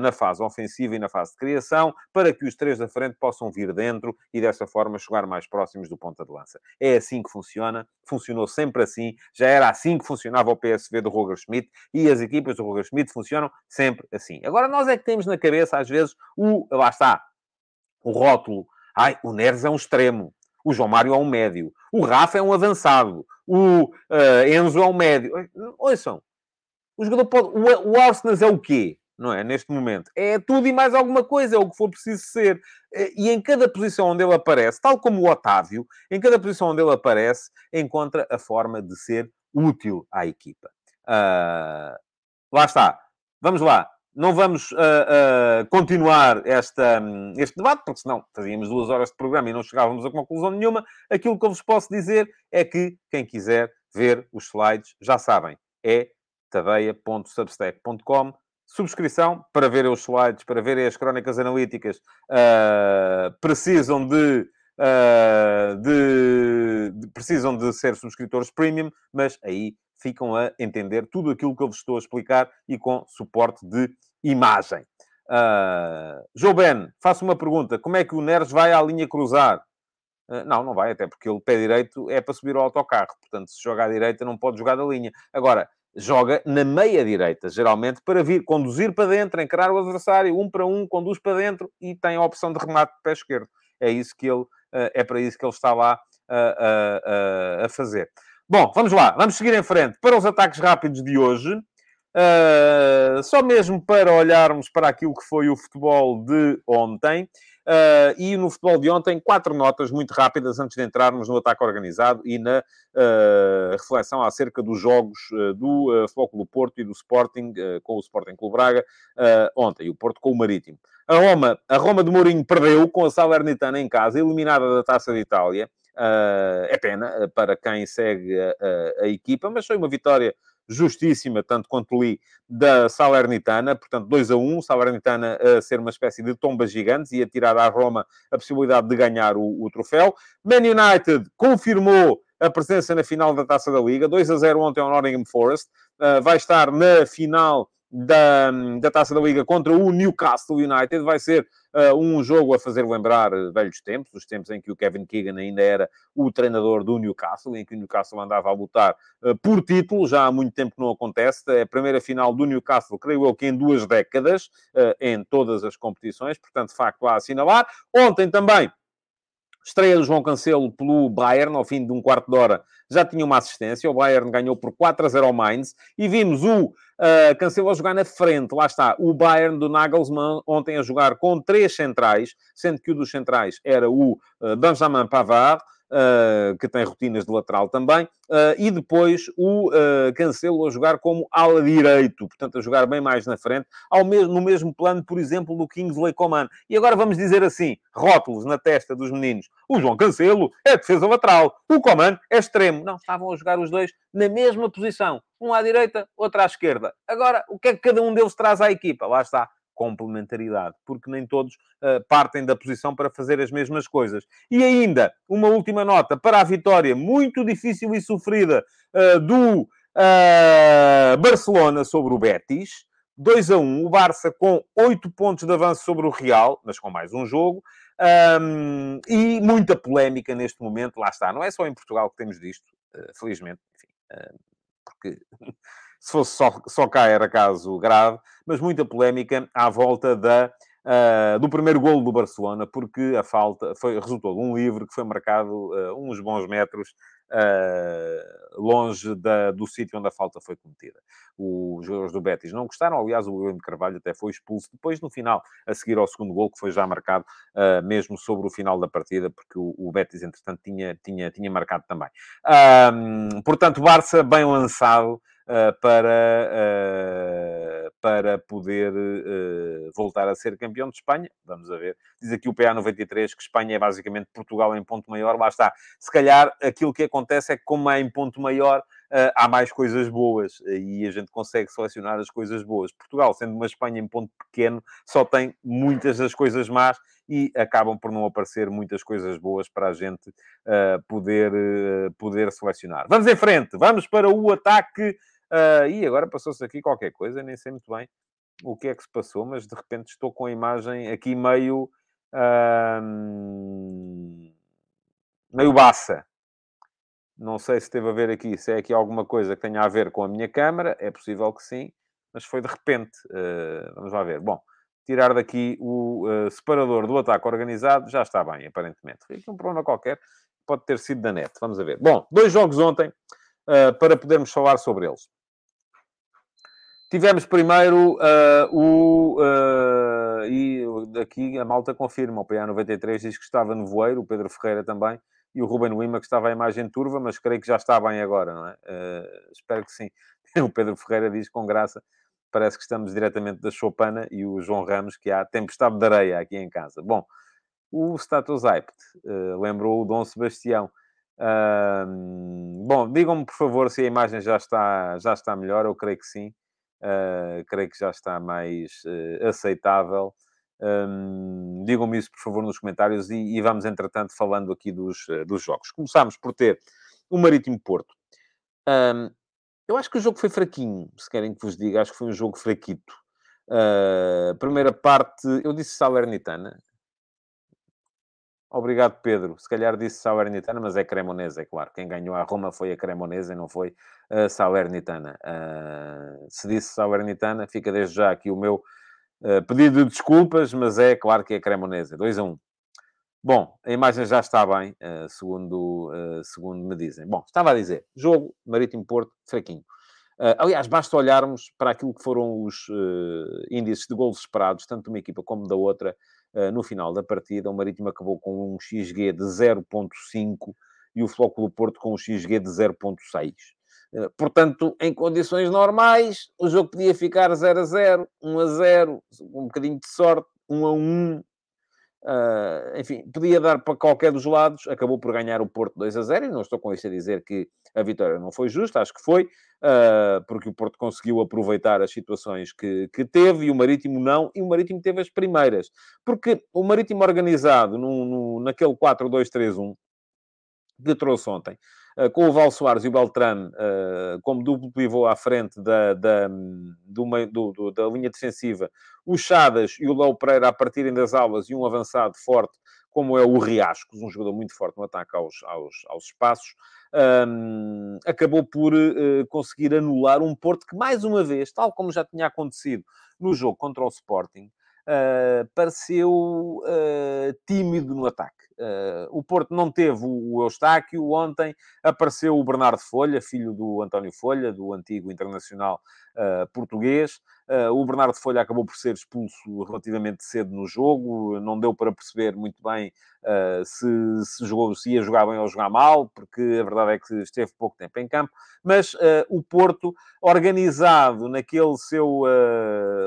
na fase ofensiva e na fase de criação, para que os três da frente possam vir dentro e dessa forma chegar mais próximos do ponta de lança. É assim que funciona, funcionou sempre assim, já era assim que funcionava o PSV do Roger Schmidt e as equipas do Roger Schmidt funcionam sempre assim. Agora nós é que temos na cabeça, às vezes, o. lá está, o rótulo. Ai, o Neres é um extremo. O João Mário é um médio. O Rafa é um avançado. O uh, Enzo é um médio. Ouçam, o jogador pode. O, o Arsenal é o quê? Não é? Neste momento. É tudo e mais alguma coisa, é o que for preciso ser. Eh, e em cada posição onde ele aparece, tal como o Otávio, em cada posição onde ele aparece, encontra a forma de ser útil à equipa. Uh, lá está. Vamos lá não vamos uh, uh, continuar esta, um, este debate, porque senão fazíamos duas horas de programa e não chegávamos a conclusão nenhuma. Aquilo que eu vos posso dizer é que quem quiser ver os slides, já sabem, é tadeia.substack.com. Subscrição para ver os slides, para ver as crónicas analíticas, uh, precisam de, de, de, precisam de ser subscritores premium, mas aí ficam a entender tudo aquilo que eu vos estou a explicar e com suporte de imagem. Uh, João Ben, faço uma pergunta. Como é que o Neres vai à linha cruzar? Uh, não, não vai, até porque ele pé direito é para subir ao autocarro. Portanto, se joga à direita, não pode jogar da linha. Agora, joga na meia direita, geralmente, para vir conduzir para dentro, encarar o adversário, um para um, conduz para dentro e tem a opção de remate de pé esquerdo. É isso que ele, uh, é para isso que ele está lá a fazer. Bom, vamos lá, vamos seguir em frente para os ataques rápidos de hoje. Uh, só mesmo para olharmos para aquilo que foi o futebol de ontem. Uh, e no futebol de ontem, quatro notas muito rápidas antes de entrarmos no ataque organizado e na uh, reflexão acerca dos jogos do uh, Futebol do Porto e do Sporting, com o Sporting Clube Braga, ontem, e o Porto com o Marítimo. A Roma, a Roma de Mourinho perdeu com a Salernitana em casa, eliminada da Taça de Itália. É pena para quem segue a, a, a, equipa, mas foi uma vitória justíssima, tanto quanto li, da Salernitana, portanto 2 a 1, Salernitana a ser uma espécie de tombas gigantes e a tirar à Roma a possibilidade de ganhar o, o troféu. Man United confirmou a presença na final da Taça da Liga, 2 a 0 ontem ao Nottingham Forest, uh, vai estar na final da, da Taça da Liga contra o Newcastle United. Vai ser uh, um jogo a fazer lembrar velhos tempos, os tempos em que o Kevin Keegan ainda era o treinador do Newcastle, em que o Newcastle andava a lutar uh, por título, já há muito tempo que não acontece. É a primeira final do Newcastle, creio eu que em duas décadas, uh, em todas as competições, portanto, de facto, há a assinalar. Ontem também Estreia do João Cancelo pelo Bayern, ao fim de um quarto de hora, já tinha uma assistência. O Bayern ganhou por 4 a 0 ao Mainz. E vimos o uh, Cancelo a jogar na frente. Lá está, o Bayern do Nagelsmann ontem a jogar com três centrais, sendo que o dos centrais era o uh, Benjamin Pavard uh, que tem rotinas de lateral também, uh, e depois o uh, Cancelo a jogar como ala direito, portanto a jogar bem mais na frente, ao mesmo, no mesmo plano, por exemplo, do Kingsley Coman. E agora vamos dizer assim, rótulos na testa dos meninos. O João Cancelo é defesa lateral, o Coman é extremo. Não, estavam a jogar os dois na mesma posição. Um à direita, outro à esquerda. Agora, o que é que cada um deles traz à equipa? Lá está complementaridade, porque nem todos uh, partem da posição para fazer as mesmas coisas. E ainda, uma última nota para a vitória muito difícil e sofrida uh, do uh, Barcelona sobre o Betis. 2 a 1. O Barça com 8 pontos de avanço sobre o Real, mas com mais um jogo. Um, e muita polémica neste momento, lá está. Não é só em Portugal que temos disto, felizmente, enfim, porque se fosse só, só cá era caso grave, mas muita polémica à volta da, uh, do primeiro golo do Barcelona, porque a falta foi, resultou de um livre que foi marcado uns bons metros uh, longe da, do sítio onde a falta foi cometida. Os jogadores do Betis não gostaram, aliás, o William Carvalho até foi expulso depois, no final, a seguir ao segundo gol, que foi já marcado uh, mesmo sobre o final da partida, porque o, o Betis, entretanto, tinha, tinha, tinha marcado também. Um, portanto, Barça bem lançado uh, para, uh, para poder uh, voltar a ser campeão de Espanha. Vamos a ver. Diz aqui o PA93 que Espanha é basicamente Portugal em ponto maior. Lá está. Se calhar aquilo que acontece é que, como é em ponto maior, Uh, há mais coisas boas e a gente consegue selecionar as coisas boas. Portugal, sendo uma Espanha em ponto pequeno, só tem muitas das coisas más e acabam por não aparecer muitas coisas boas para a gente uh, poder, poder selecionar. Vamos em frente, vamos para o ataque Uh, e agora passou-se aqui qualquer coisa, nem sei muito bem o que é que se passou, mas de repente estou com a imagem aqui meio. Uh, meio baça. Não sei se teve a ver aqui, se é aqui alguma coisa que tenha a ver com a minha câmara, é possível que sim, mas foi de repente. Uh, vamos lá ver. Bom, tirar daqui o uh, separador do ataque organizado, já está bem, aparentemente. Foi aqui um problema qualquer, pode ter sido da net. Vamos a ver. Bom, dois jogos ontem, para podermos falar sobre eles. Tivemos primeiro uh, o. Uh, e aqui a malta confirma. O PA93 diz que estava no voeiro, o Pedro Ferreira também, e o Ruben Lima que estava a imagem turva, mas creio que já está bem agora, não é? Uh, espero que sim. O Pedro Ferreira diz com graça, parece que estamos diretamente da Chopana, e o João Ramos que há tempestade de areia aqui em casa. Bom, o Status Hyped lembrou o Dom Sebastião. bom, digam-me por favor se a imagem já está, já está melhor, eu creio que sim. Uh, creio que já está mais uh, aceitável. Um, Digam-me isso, por favor, nos comentários e, e vamos, entretanto, falando aqui dos, uh, dos jogos. Começámos por ter o Marítimo Porto. Um, eu acho que o jogo foi fraquinho, se querem que vos diga. Acho que foi um jogo fraquito. primeira parte, eu disse Salernitana. Obrigado, Pedro. Se calhar disse Salernitana, mas é Cremonese, é claro. Quem ganhou a Roma foi a Cremonese, não foi a Salernitana. Uh, se disse Salernitana, fica desde já aqui o meu uh, pedido de desculpas, mas é claro que é Cremonese. 2 a 1. Um. Bom, a imagem já está bem, uh, segundo, segundo me dizem. Bom, estava a dizer, jogo Marítimo-Porto, fraquinho. aliás, basta olharmos para aquilo que foram os índices de gols esperados, tanto de uma equipa como da outra, no final da partida. O Marítimo acabou com um XG de 0.5 e o Flóculo Porto com um XG de 0.6. Uh, portanto, em condições normais, o jogo podia ficar 0 a 0, 1 a 0, um bocadinho de sorte, 1 a 1, Uh, enfim, podia dar para qualquer dos lados, acabou por ganhar o Porto 2 a 0 e não estou com isso a dizer que a vitória não foi justa, acho que foi, uh, porque o Porto conseguiu aproveitar as situações que, que teve e o Marítimo não, e o Marítimo teve as primeiras, porque o Marítimo organizado no, naquele 4-2-3-1 que trouxe ontem, com o Val Soares e o Beltrame eh, como duplo pivô à frente da, da, do, do, da linha defensiva, o Chadas e o Léo Pereira a partirem das aulas e um avançado forte, como é o Riascos, um jogador muito forte no ataque aos, aos, aos espaços, um, acabou por uh, conseguir anular um Porto que, mais uma vez, tal como já tinha acontecido no jogo contra o Sporting, uh, pareceu uh, tímido no ataque. Uh, o Porto não teve o, Eustáquio. Ontem apareceu o Bernardo Folha, filho do António Folha, do antigo internacional português. Uh, o Bernardo Folha acabou por ser expulso relativamente cedo no jogo. Não deu para perceber muito bem se, se, jogou, se ia jogar bem ou jogar mal, porque a verdade é que esteve pouco tempo em campo. Mas o Porto, organizado naquele seu.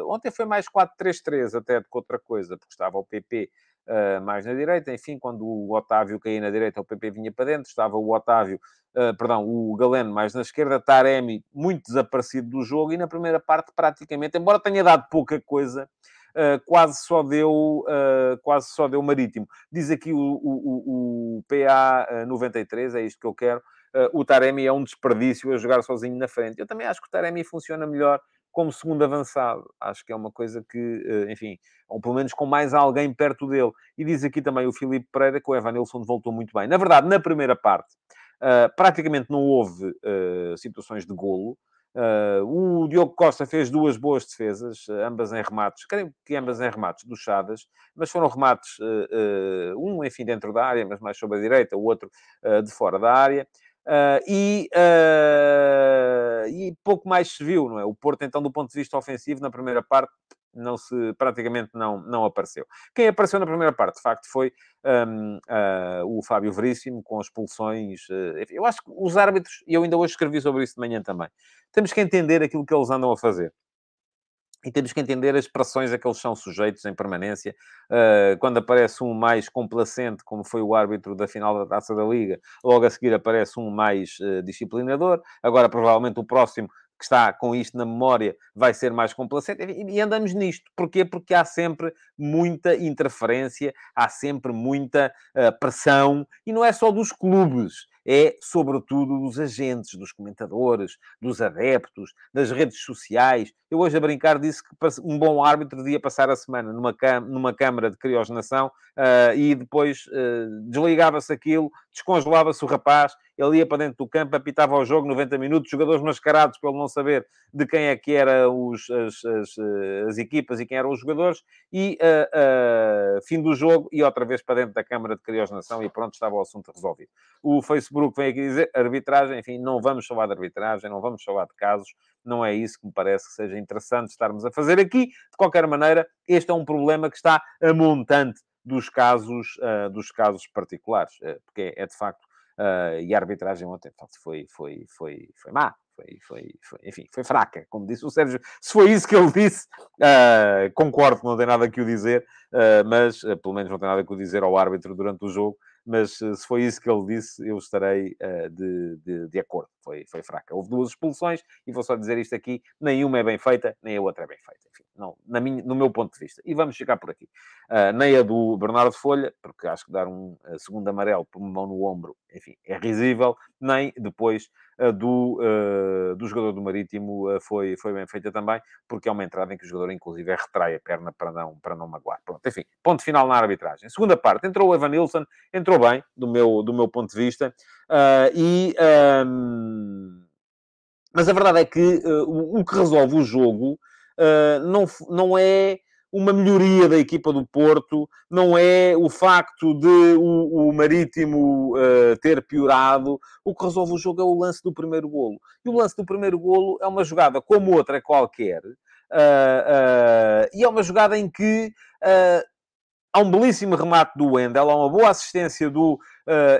ontem foi mais 4-3-3 até do que outra coisa, porque estava o PP uh, mais na direita. Enfim, quando o Otávio caía na direita, o PP vinha para dentro. Estava o Otávio, uh, perdão, o Galeno mais na esquerda. Taremi muito desaparecido do jogo. E na primeira parte, praticamente, embora tenha dado pouca coisa, Uh, quase só deu uh, quase só deu marítimo. Diz aqui o, o, o, PA 93, é isto que eu quero. Uh, o Taremi é um desperdício a jogar sozinho na frente. Eu também acho que o Taremi funciona melhor como segundo avançado. Acho que é uma coisa que, uh, enfim, ou pelo menos com mais alguém perto dele. E diz aqui também o Filipe Pereira que o Evanilson voltou muito bem. Na verdade, na primeira parte, uh, praticamente não houve uh, situações de golo. O Diogo Costa fez duas boas defesas, ambas em remates, creio que ambas em remates do Chadas, mas foram remates, um, enfim, dentro da área, mas mais sobre a direita, o outro de fora da área. E, e pouco mais se viu, não é? O Porto, então, do ponto de vista ofensivo, na primeira parte, não se, praticamente não, não apareceu. Quem apareceu na primeira parte, de facto, foi um, uh, o Fábio Veríssimo, com expulsões. Uh, eu acho que os árbitros, e eu ainda hoje escrevi sobre isso de manhã também, temos que entender aquilo que eles andam a fazer. E temos que entender as pressões a que eles são sujeitos em permanência. Uh, quando aparece um mais complacente, como foi o árbitro da final da Taça da Liga, logo a seguir aparece um mais uh, disciplinador. Agora, provavelmente, o próximo que está com isto na memória vai ser mais complacente. E andamos nisto. Porquê? Porque há sempre muita interferência, há sempre muita uh, pressão, e não é só dos clubes é, sobretudo, dos agentes, dos comentadores, dos adeptos, das redes sociais. Eu hoje a brincar disse que um bom árbitro devia passar a semana numa, numa câmara de criogenização uh, e depois uh, desligava-se aquilo, descongelava-se o rapaz, ele ia para dentro do campo, apitava o jogo 90 minutos, jogadores mascarados ele não saber de quem é que eram os, as, as, as, equipas e quem eram os jogadores, e uh, fim do jogo e outra vez para dentro da câmara de criogenização e pronto, estava o assunto resolvido. O Facebook vem aqui dizer arbitragem, enfim, não vamos falar de arbitragem, não vamos falar de casos, não é isso que me parece que seja interessante estarmos a fazer aqui. De qualquer maneira, este é um problema que está a montante dos casos, uh, dos casos particulares, uh, porque é, é, de facto, uh, e a arbitragem ontem foi, foi, foi, foi má, foi, foi, foi, enfim, foi fraca, como disse o Sérgio. Se foi isso que ele disse, uh, concordo que não tem nada que o dizer, mas pelo menos não tem nada que o dizer ao árbitro durante o jogo mas eh, se foi isso que ele disse, eu estarei uh, de, de, de, acordo. Foi, foi fraca. Houve duas expulsões, e vou só dizer isto aqui: nenhuma é bem feita, nem a outra é bem feita. Enfim, não, na minha, no meu ponto de vista. E vamos ficar por aqui. Uh, nem a do Bernardo Folha, porque acho que dar um uh, segundo amarelo por uma mão no ombro, enfim, é risível, nem depois do, do jogador do Marítimo foi, foi bem feita também, porque é uma entrada em que o jogador, inclusive, é retrai a perna para não, para não magoar. Pronto, enfim, ponto final na arbitragem. Segunda parte, entrou o Evan Nilsson, entrou bem, do meu, do meu ponto de vista, e... Um... Mas a verdade é que o, o, que resolve o jogo uh, não, não é uma melhoria da equipa do Porto, não é o facto de o, o Marítimo uh, ter piorado. O que resolve o jogo é o lance do primeiro golo. E o lance do primeiro golo é uma jogada como outra qualquer. Uh, uh, e é uma jogada em que há um belíssimo remate do Wendel, há uma boa assistência do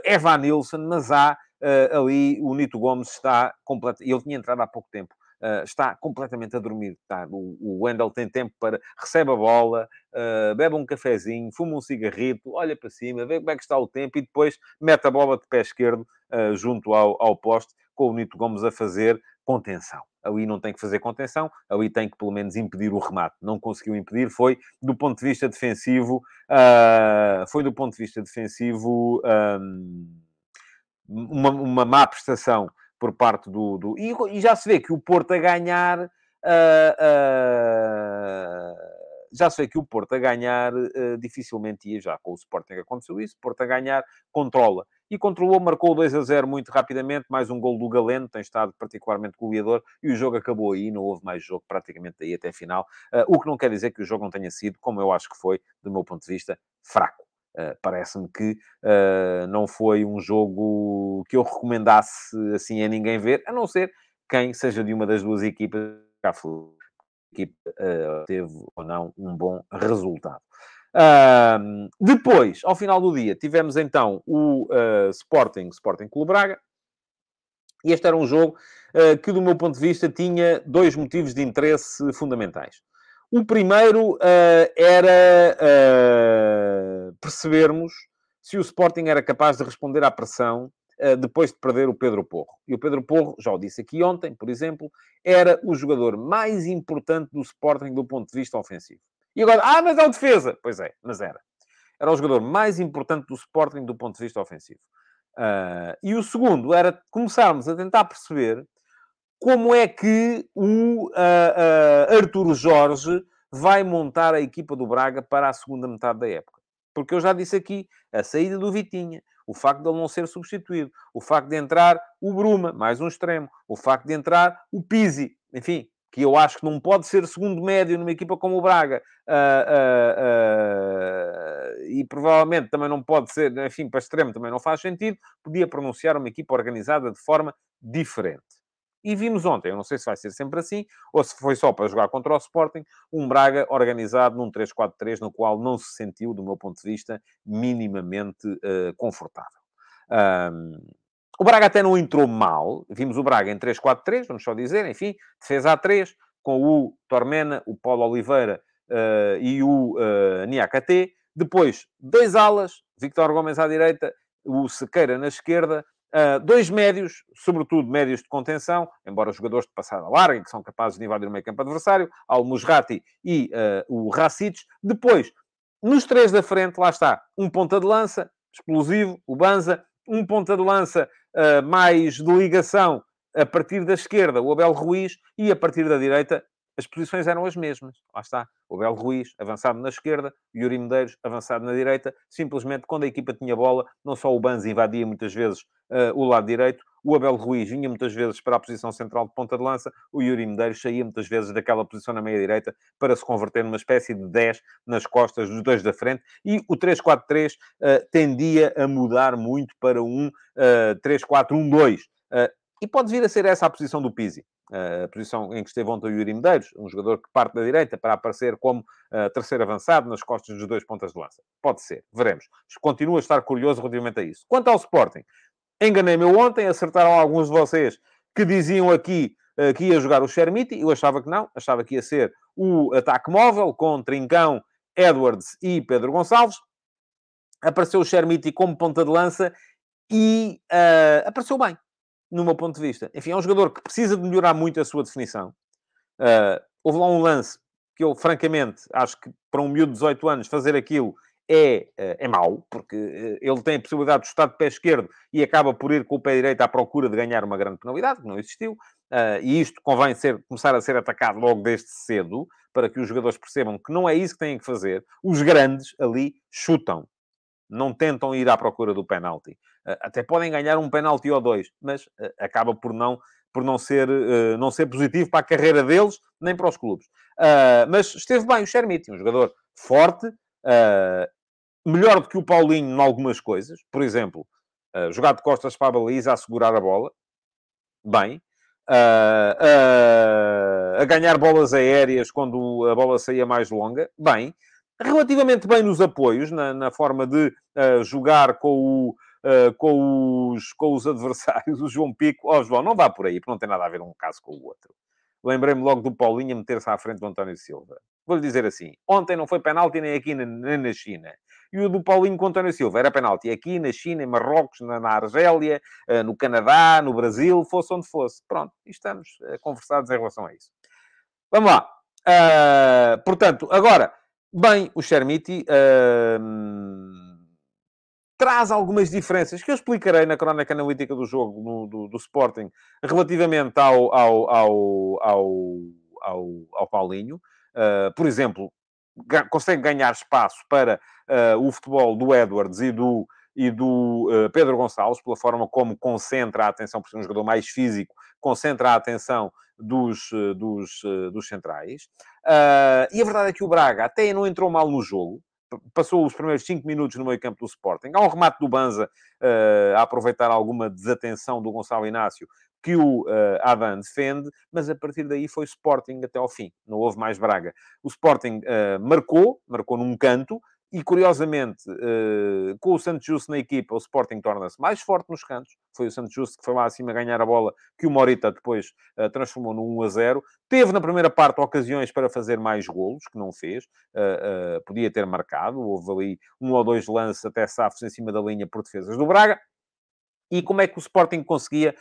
Evan Nilsson, mas há ali o Nito Gomes está completo. Ele tinha entrado há pouco tempo uh, está completamente a dormir. Tá? O, o Wendel tem tempo para... Recebe a bola, uh, bebe um cafezinho, fuma um cigarrito, olha para cima, vê como é que está o tempo e depois mete a bola de pé esquerdo uh, junto ao, ao poste, com o Nito Gomes a fazer contenção. Ali não tem que fazer contenção, ali tem que pelo menos impedir o remate. Não conseguiu impedir, foi do ponto de vista defensivo, uh, foi do ponto de vista defensivo um, uma, uma má prestação por parte do. do... E, e, já se vê que o Porto a ganhar. Uh, uh, já se vê que o Porto a ganhar uh, dificilmente ia já com o Sporting aconteceu isso. O Porto a ganhar controla. E controlou, marcou 2 a 0 muito rapidamente. Mais um gol do Galeno, tem estado particularmente goleador. E o jogo acabou aí, não houve mais jogo praticamente daí até a final. o que não quer dizer que o jogo não tenha sido, como eu acho que foi, do meu ponto de vista, fraco. Uh, Parece-me que uh, não foi um jogo que eu recomendasse assim a ninguém ver, a não ser quem seja de uma das duas equipas que a equipa uh, teve ou não um bom resultado. depois, ao final do dia, tivemos então o Sporting, Sporting Clube Braga. E este era um jogo que, do meu ponto de vista, tinha dois motivos de interesse fundamentais. O primeiro uh, era uh, percebermos se o Sporting era capaz de responder à pressão uh, depois de perder o Pedro Porro. E o Pedro Porro, já o disse aqui ontem, por exemplo, era o jogador mais importante do Sporting do ponto de vista ofensivo. E agora, ah, mas é o defesa! Pois é, mas era. Era o jogador mais importante do Sporting do ponto de vista ofensivo. e o segundo era começarmos a tentar perceber como é que o uh, uh, Arturo Jorge vai montar a equipa do Braga para a segunda metade da época. Porque eu já disse aqui, a saída do Vitinha, o facto de ele não ser substituído, o facto de entrar o Bruma, mais um extremo, o facto de entrar o Pizzi, enfim, que eu acho que não pode ser segundo médio numa equipa como o Braga, uh, uh, uh, e provavelmente também não pode ser, enfim, para extremo também não faz sentido, podia pronunciar uma equipa organizada de forma diferente. E vimos ontem, eu não sei se vai ser sempre assim, ou se foi só para jogar contra o Sporting, um Braga organizado num 3-4-3, no qual não se sentiu, do meu ponto de vista, minimamente uh, confortável. Um, o Braga até não entrou mal, vimos o Braga em 3-4-3, vamos só dizer, enfim, defesa a 3, com o Tormena, o Paulo Oliveira uh, e o uh, Niakate. Depois, dois alas, Victor Gomes à direita, o Sequeira na esquerda, Uh, dois médios, sobretudo médios de contenção, embora jogadores de passada larga, que são capazes de invadir o meio campo adversário, Al-Musrati e uh, o Racic. Depois, nos três da frente, lá está, um ponta de lança, explosivo, o Banza, um ponta de lança uh, mais de ligação a partir da esquerda, o Abel Ruiz, e a partir da direita, as posições eram as mesmas. Lá está. O Abel Ruiz avançado na esquerda, o Yuri Medeiros avançado na direita. Simplesmente, quando a equipa tinha bola, não só o Banz invadia muitas vezes uh, o lado direito, o Abel Ruiz vinha muitas vezes para a posição central de ponta de lança, o Yuri Medeiros saía muitas vezes daquela posição na meia-direita para se converter numa espécie de 10 nas costas dos dois da frente. E o 3-4-3 uh, eh, tendia a mudar muito para um uh, eh, 3-4-1-2. E pode vir a ser essa a posição do Pizzi a posição em que esteve ontem o Yuri Medeiros, um jogador que parte da direita para aparecer como uh, terceiro avançado nas costas dos dois pontas de lança. Pode ser, veremos. Continuo a estar curioso relativamente a isso. Quanto ao Sporting, enganei-me ontem, acertaram alguns de vocês que diziam aqui uh, que ia jogar o Chermiti, eu achava que não, achava que ia ser o ataque móvel com Trincão, Edwards e Pedro Gonçalves. Apareceu o Chermiti como ponta de lança e uh, apareceu bem no meu ponto de vista. Enfim, é um jogador que precisa de melhorar muito a sua definição. Uh, houve lá um lance que eu, francamente, acho que para um miúdo de 18 anos fazer aquilo é, ah, é mau, porque ah, ele tem a possibilidade de estar de pé esquerdo e acaba por ir com o pé direito à procura de ganhar uma grande penalidade, que não existiu. Uh, e isto convém ser, começar a ser atacado logo desde cedo, para que os jogadores percebam que não é isso que têm que fazer. Os grandes ali chutam não tentam ir à procura do penalti. Eh, até podem ganhar um penalti ou dois, mas eh, acaba por não, por não, ser, eh, não ser positivo para a carreira deles, nem para os clubes. mas esteve bem o Chermiti, um jogador forte, melhor do que o Paulinho em algumas coisas. Por exemplo, jogar de costas para a baliza, a segurar a bola. Bem. a ganhar bolas aéreas quando a bola saía mais longa. Bem relativamente bem nos apoios, na, na forma de jogar com, o, uh, com, os, com os adversários. O João Pico, ó oh, João, não vá por aí, porque não tem nada a ver um caso com o outro. Lembrei-me logo do Paulinho meter-se à frente do António Silva. Vou-lhe dizer assim: ontem não foi penalti nem aqui nem na China. E o do Paulinho com o António Silva era penalti aqui na China, em Marrocos, na, na Argélia, uh, no Canadá, no Brasil, fosse onde fosse. Pronto, estamos conversados em relação a isso. Vamos lá. portanto, agora Bem, o Chermiti uh, traz algumas diferenças que eu explicarei na crónica analítica do jogo no, do, do, Sporting relativamente ao, ao, ao, ao, ao, ao Paulinho. Uh, por exemplo, consegue ganhar espaço para uh, o futebol do Edwards e do, e do uh, Pedro Gonçalves, pela forma como concentra a atenção, por ser um jogador mais físico, concentra a atenção dos, dos, dos centrais. e a verdade é que o Braga até não entrou mal no jogo, passou os primeiros 5 minutos no meio campo do Sporting. Há um remate do Banza a aproveitar alguma desatenção do Gonçalo Inácio, que o uh, defende, mas a partir daí foi Sporting até ao fim, não houve mais Braga. O Sporting uh, marcou, marcou num canto, e curiosamente, uh, com o Santos Justo na equipa, o Sporting torna-se mais forte nos cantos. Foi o Santos Justo que foi lá acima ganhar a bola, que o Morita depois uh, transformou no 1 a 0. Teve na primeira parte ocasiões para fazer mais golos, que não fez. Uh, podia ter marcado. Houve ali um ou dois lances até safos em cima da linha por defesas do Braga. E como é que o Sporting conseguia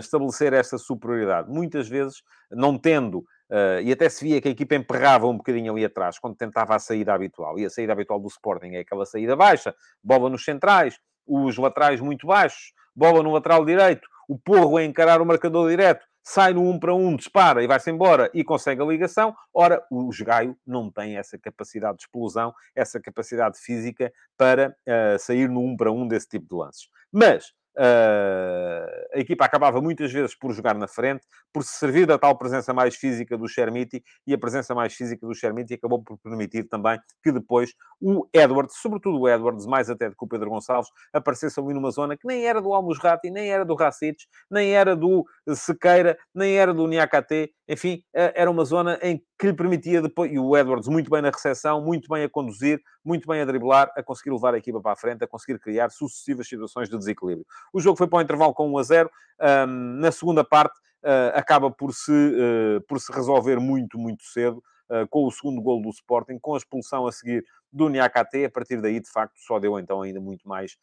estabelecer essa superioridade? Muitas vezes, não tendo Uh, e até se via que a equipa emperrava um bocadinho ali atrás, quando tentava a saída habitual. E a saída habitual do Sporting é aquela saída baixa, bola nos centrais, os laterais muito baixos, bola no lateral direito, o Porro a encarar o marcador direto, sai no 1 para 1, dispara e vai-se embora e consegue a ligação. Ora, o Gaio não tem essa capacidade de explosão, essa capacidade física para uh, sair no 1 para 1 desse tipo de lances. Mas Uh, a equipa acabava muitas vezes por jogar na frente, por se servir da tal presença mais física do Chermiti, e a presença mais física do Chermiti acabou por permitir também que depois o Edwards, sobretudo o Edwards, mais até do que o Pedro Gonçalves, aparecesse ali numa zona que nem era do Almusrati, nem era do Racic, nem era do Sequeira, nem era do Niakate, enfim, uh, era uma zona em que lhe permitia depois, e o Edwards muito bem na recepção, muito bem a conduzir, muito bem a driblar, a conseguir levar a equipa para a frente, a conseguir criar sucessivas situações de desequilíbrio. O jogo foi para o intervalo com 1 a 0. Um, na segunda parte, uh, acaba por se, uh, por se resolver muito, muito cedo, uh, com o segundo gol do Sporting, com a expulsão a seguir do Niakate. A partir daí, de facto, só deu então ainda muito mais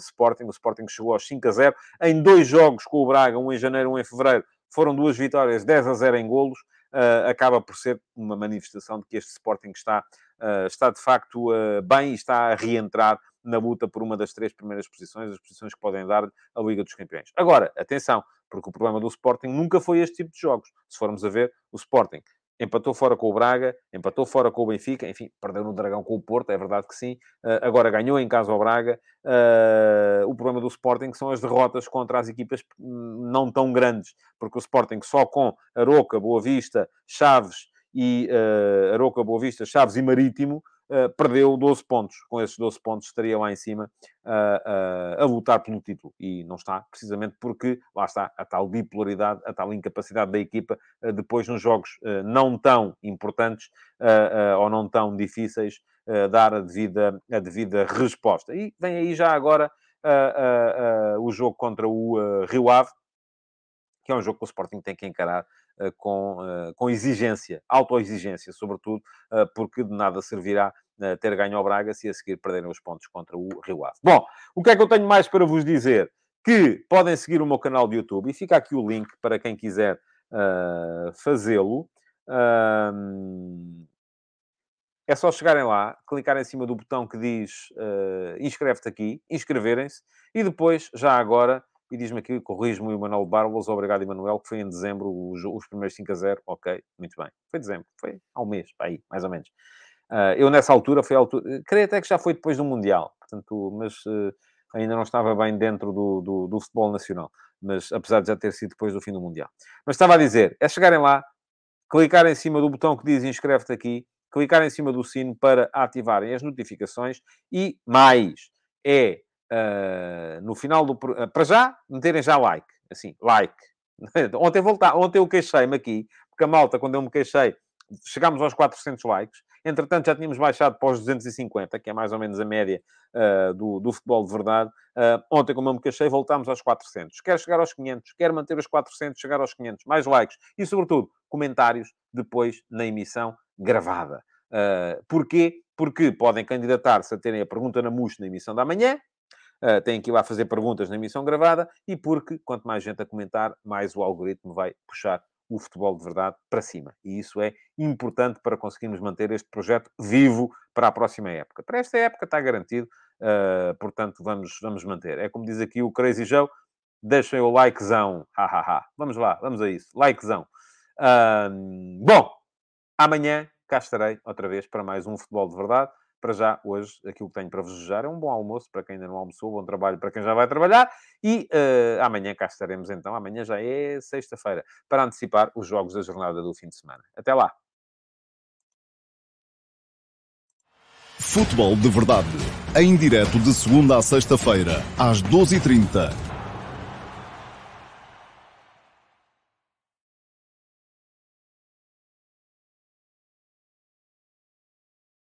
Sporting. O Sporting chegou aos 5 a 0. Em dois jogos com o Braga, um em janeiro, um em fevereiro, foram duas vitórias, 10 a 0 em golos. acaba por ser uma manifestação de que este Sporting está, está de facto bem e está a reentrar na luta por uma das três primeiras posições, as posições que podem dar a Liga dos Campeões. Agora, atenção, porque o problema do Sporting nunca foi este tipo de jogos. Se formos a ver, o Sporting empatou fora com o Braga, empatou fora com o Benfica, enfim, perdeu no Dragão com o Porto, é verdade que sim. Uh, agora ganhou em casa ao Braga. Uh, o problema do Sporting são as derrotas contra as equipas não tão grandes, porque o Sporting só com Aroca, Boa Vista, Chaves e uh, Aroca, Boa Vista, Chaves e Marítimo uh, perdeu 12 pontos. Com esses 12 pontos estaria lá em cima uh, uh, a lutar pelo título. E não está, precisamente porque lá está a tal bipolaridade, a tal incapacidade da equipa, depois nos jogos não tão importantes ou não tão difíceis, dar a devida, a devida resposta. E vem aí já agora o jogo contra o Rio Ave, que é um jogo que o Sporting tem que encarar com, uh, com exigência, autoexigência, sobretudo, uh, porque de nada servirá ter ganho ao Braga se a seguir perderem os pontos contra o Rio Ave. Bom, o que é que eu tenho mais para vos dizer? Que podem seguir o meu canal de YouTube e fica aqui o link para quem quiser fazê-lo. É só chegarem lá, clicar em cima do botão que diz uh, inscreve-te aqui, inscreverem-se e depois, já agora, e diz-me aqui, corrijo-me o Manuel Barbos, obrigado Emanuel, que foi em dezembro os, os primeiros 5 a 0. Ok, muito bem. Foi dezembro, foi há um mês, aí, mais ou menos. Uh, eu nessa altura, foi altura, creio até que já foi depois do Mundial, portanto, mas uh, ainda não estava bem dentro do, do, do, futebol nacional, mas apesar de já ter sido depois do fim do Mundial. Mas estava a dizer, é chegarem lá, clicar em cima do botão que diz inscreve-te aqui, clicar em cima do sino para ativarem as notificações e mais, é uh, no final do... Uh, para já, meterem já like. Assim, like. ontem, voltar, ontem eu queixei-me aqui, porque a malta, quando eu me queixei, chegámos aos 400 likes. Entretanto, já tínhamos baixado para os 250, que é mais ou menos a média uh, do, do futebol de verdade. Uh, ontem, como eu me queixei, voltámos aos 400. Quero chegar aos 500, quero manter os 400, chegar aos 500. Mais likes e, sobretudo, comentários depois na emissão gravada. Uh, porquê? Porque podem candidatar-se a terem a pergunta na MUS na emissão da manhã, uh, têm que ir lá fazer perguntas na emissão gravada e porque quanto mais gente a comentar, mais o algoritmo vai puxar o futebol de verdade para cima. E isso é importante para conseguirmos manter este projeto vivo para a próxima época. Para esta época está garantido, uh, portanto vamos, vamos manter. É como diz aqui o Crazy Joe, deixem o likezão. Vamos lá, vamos a isso. Likezão. Uh, bom, amanhã cá estarei outra vez para mais um Futebol de Verdade. Para já, hoje, aquilo que tenho para vos desejar é um bom almoço para quem ainda não almoçou, bom trabalho para quem já vai trabalhar e uh, amanhã cá estaremos então. Amanhã já é sexta-feira para antecipar os jogos da jornada do fim de semana. Até lá! Futebol de Verdade, em direto de segunda a sexta-feira, às 12h30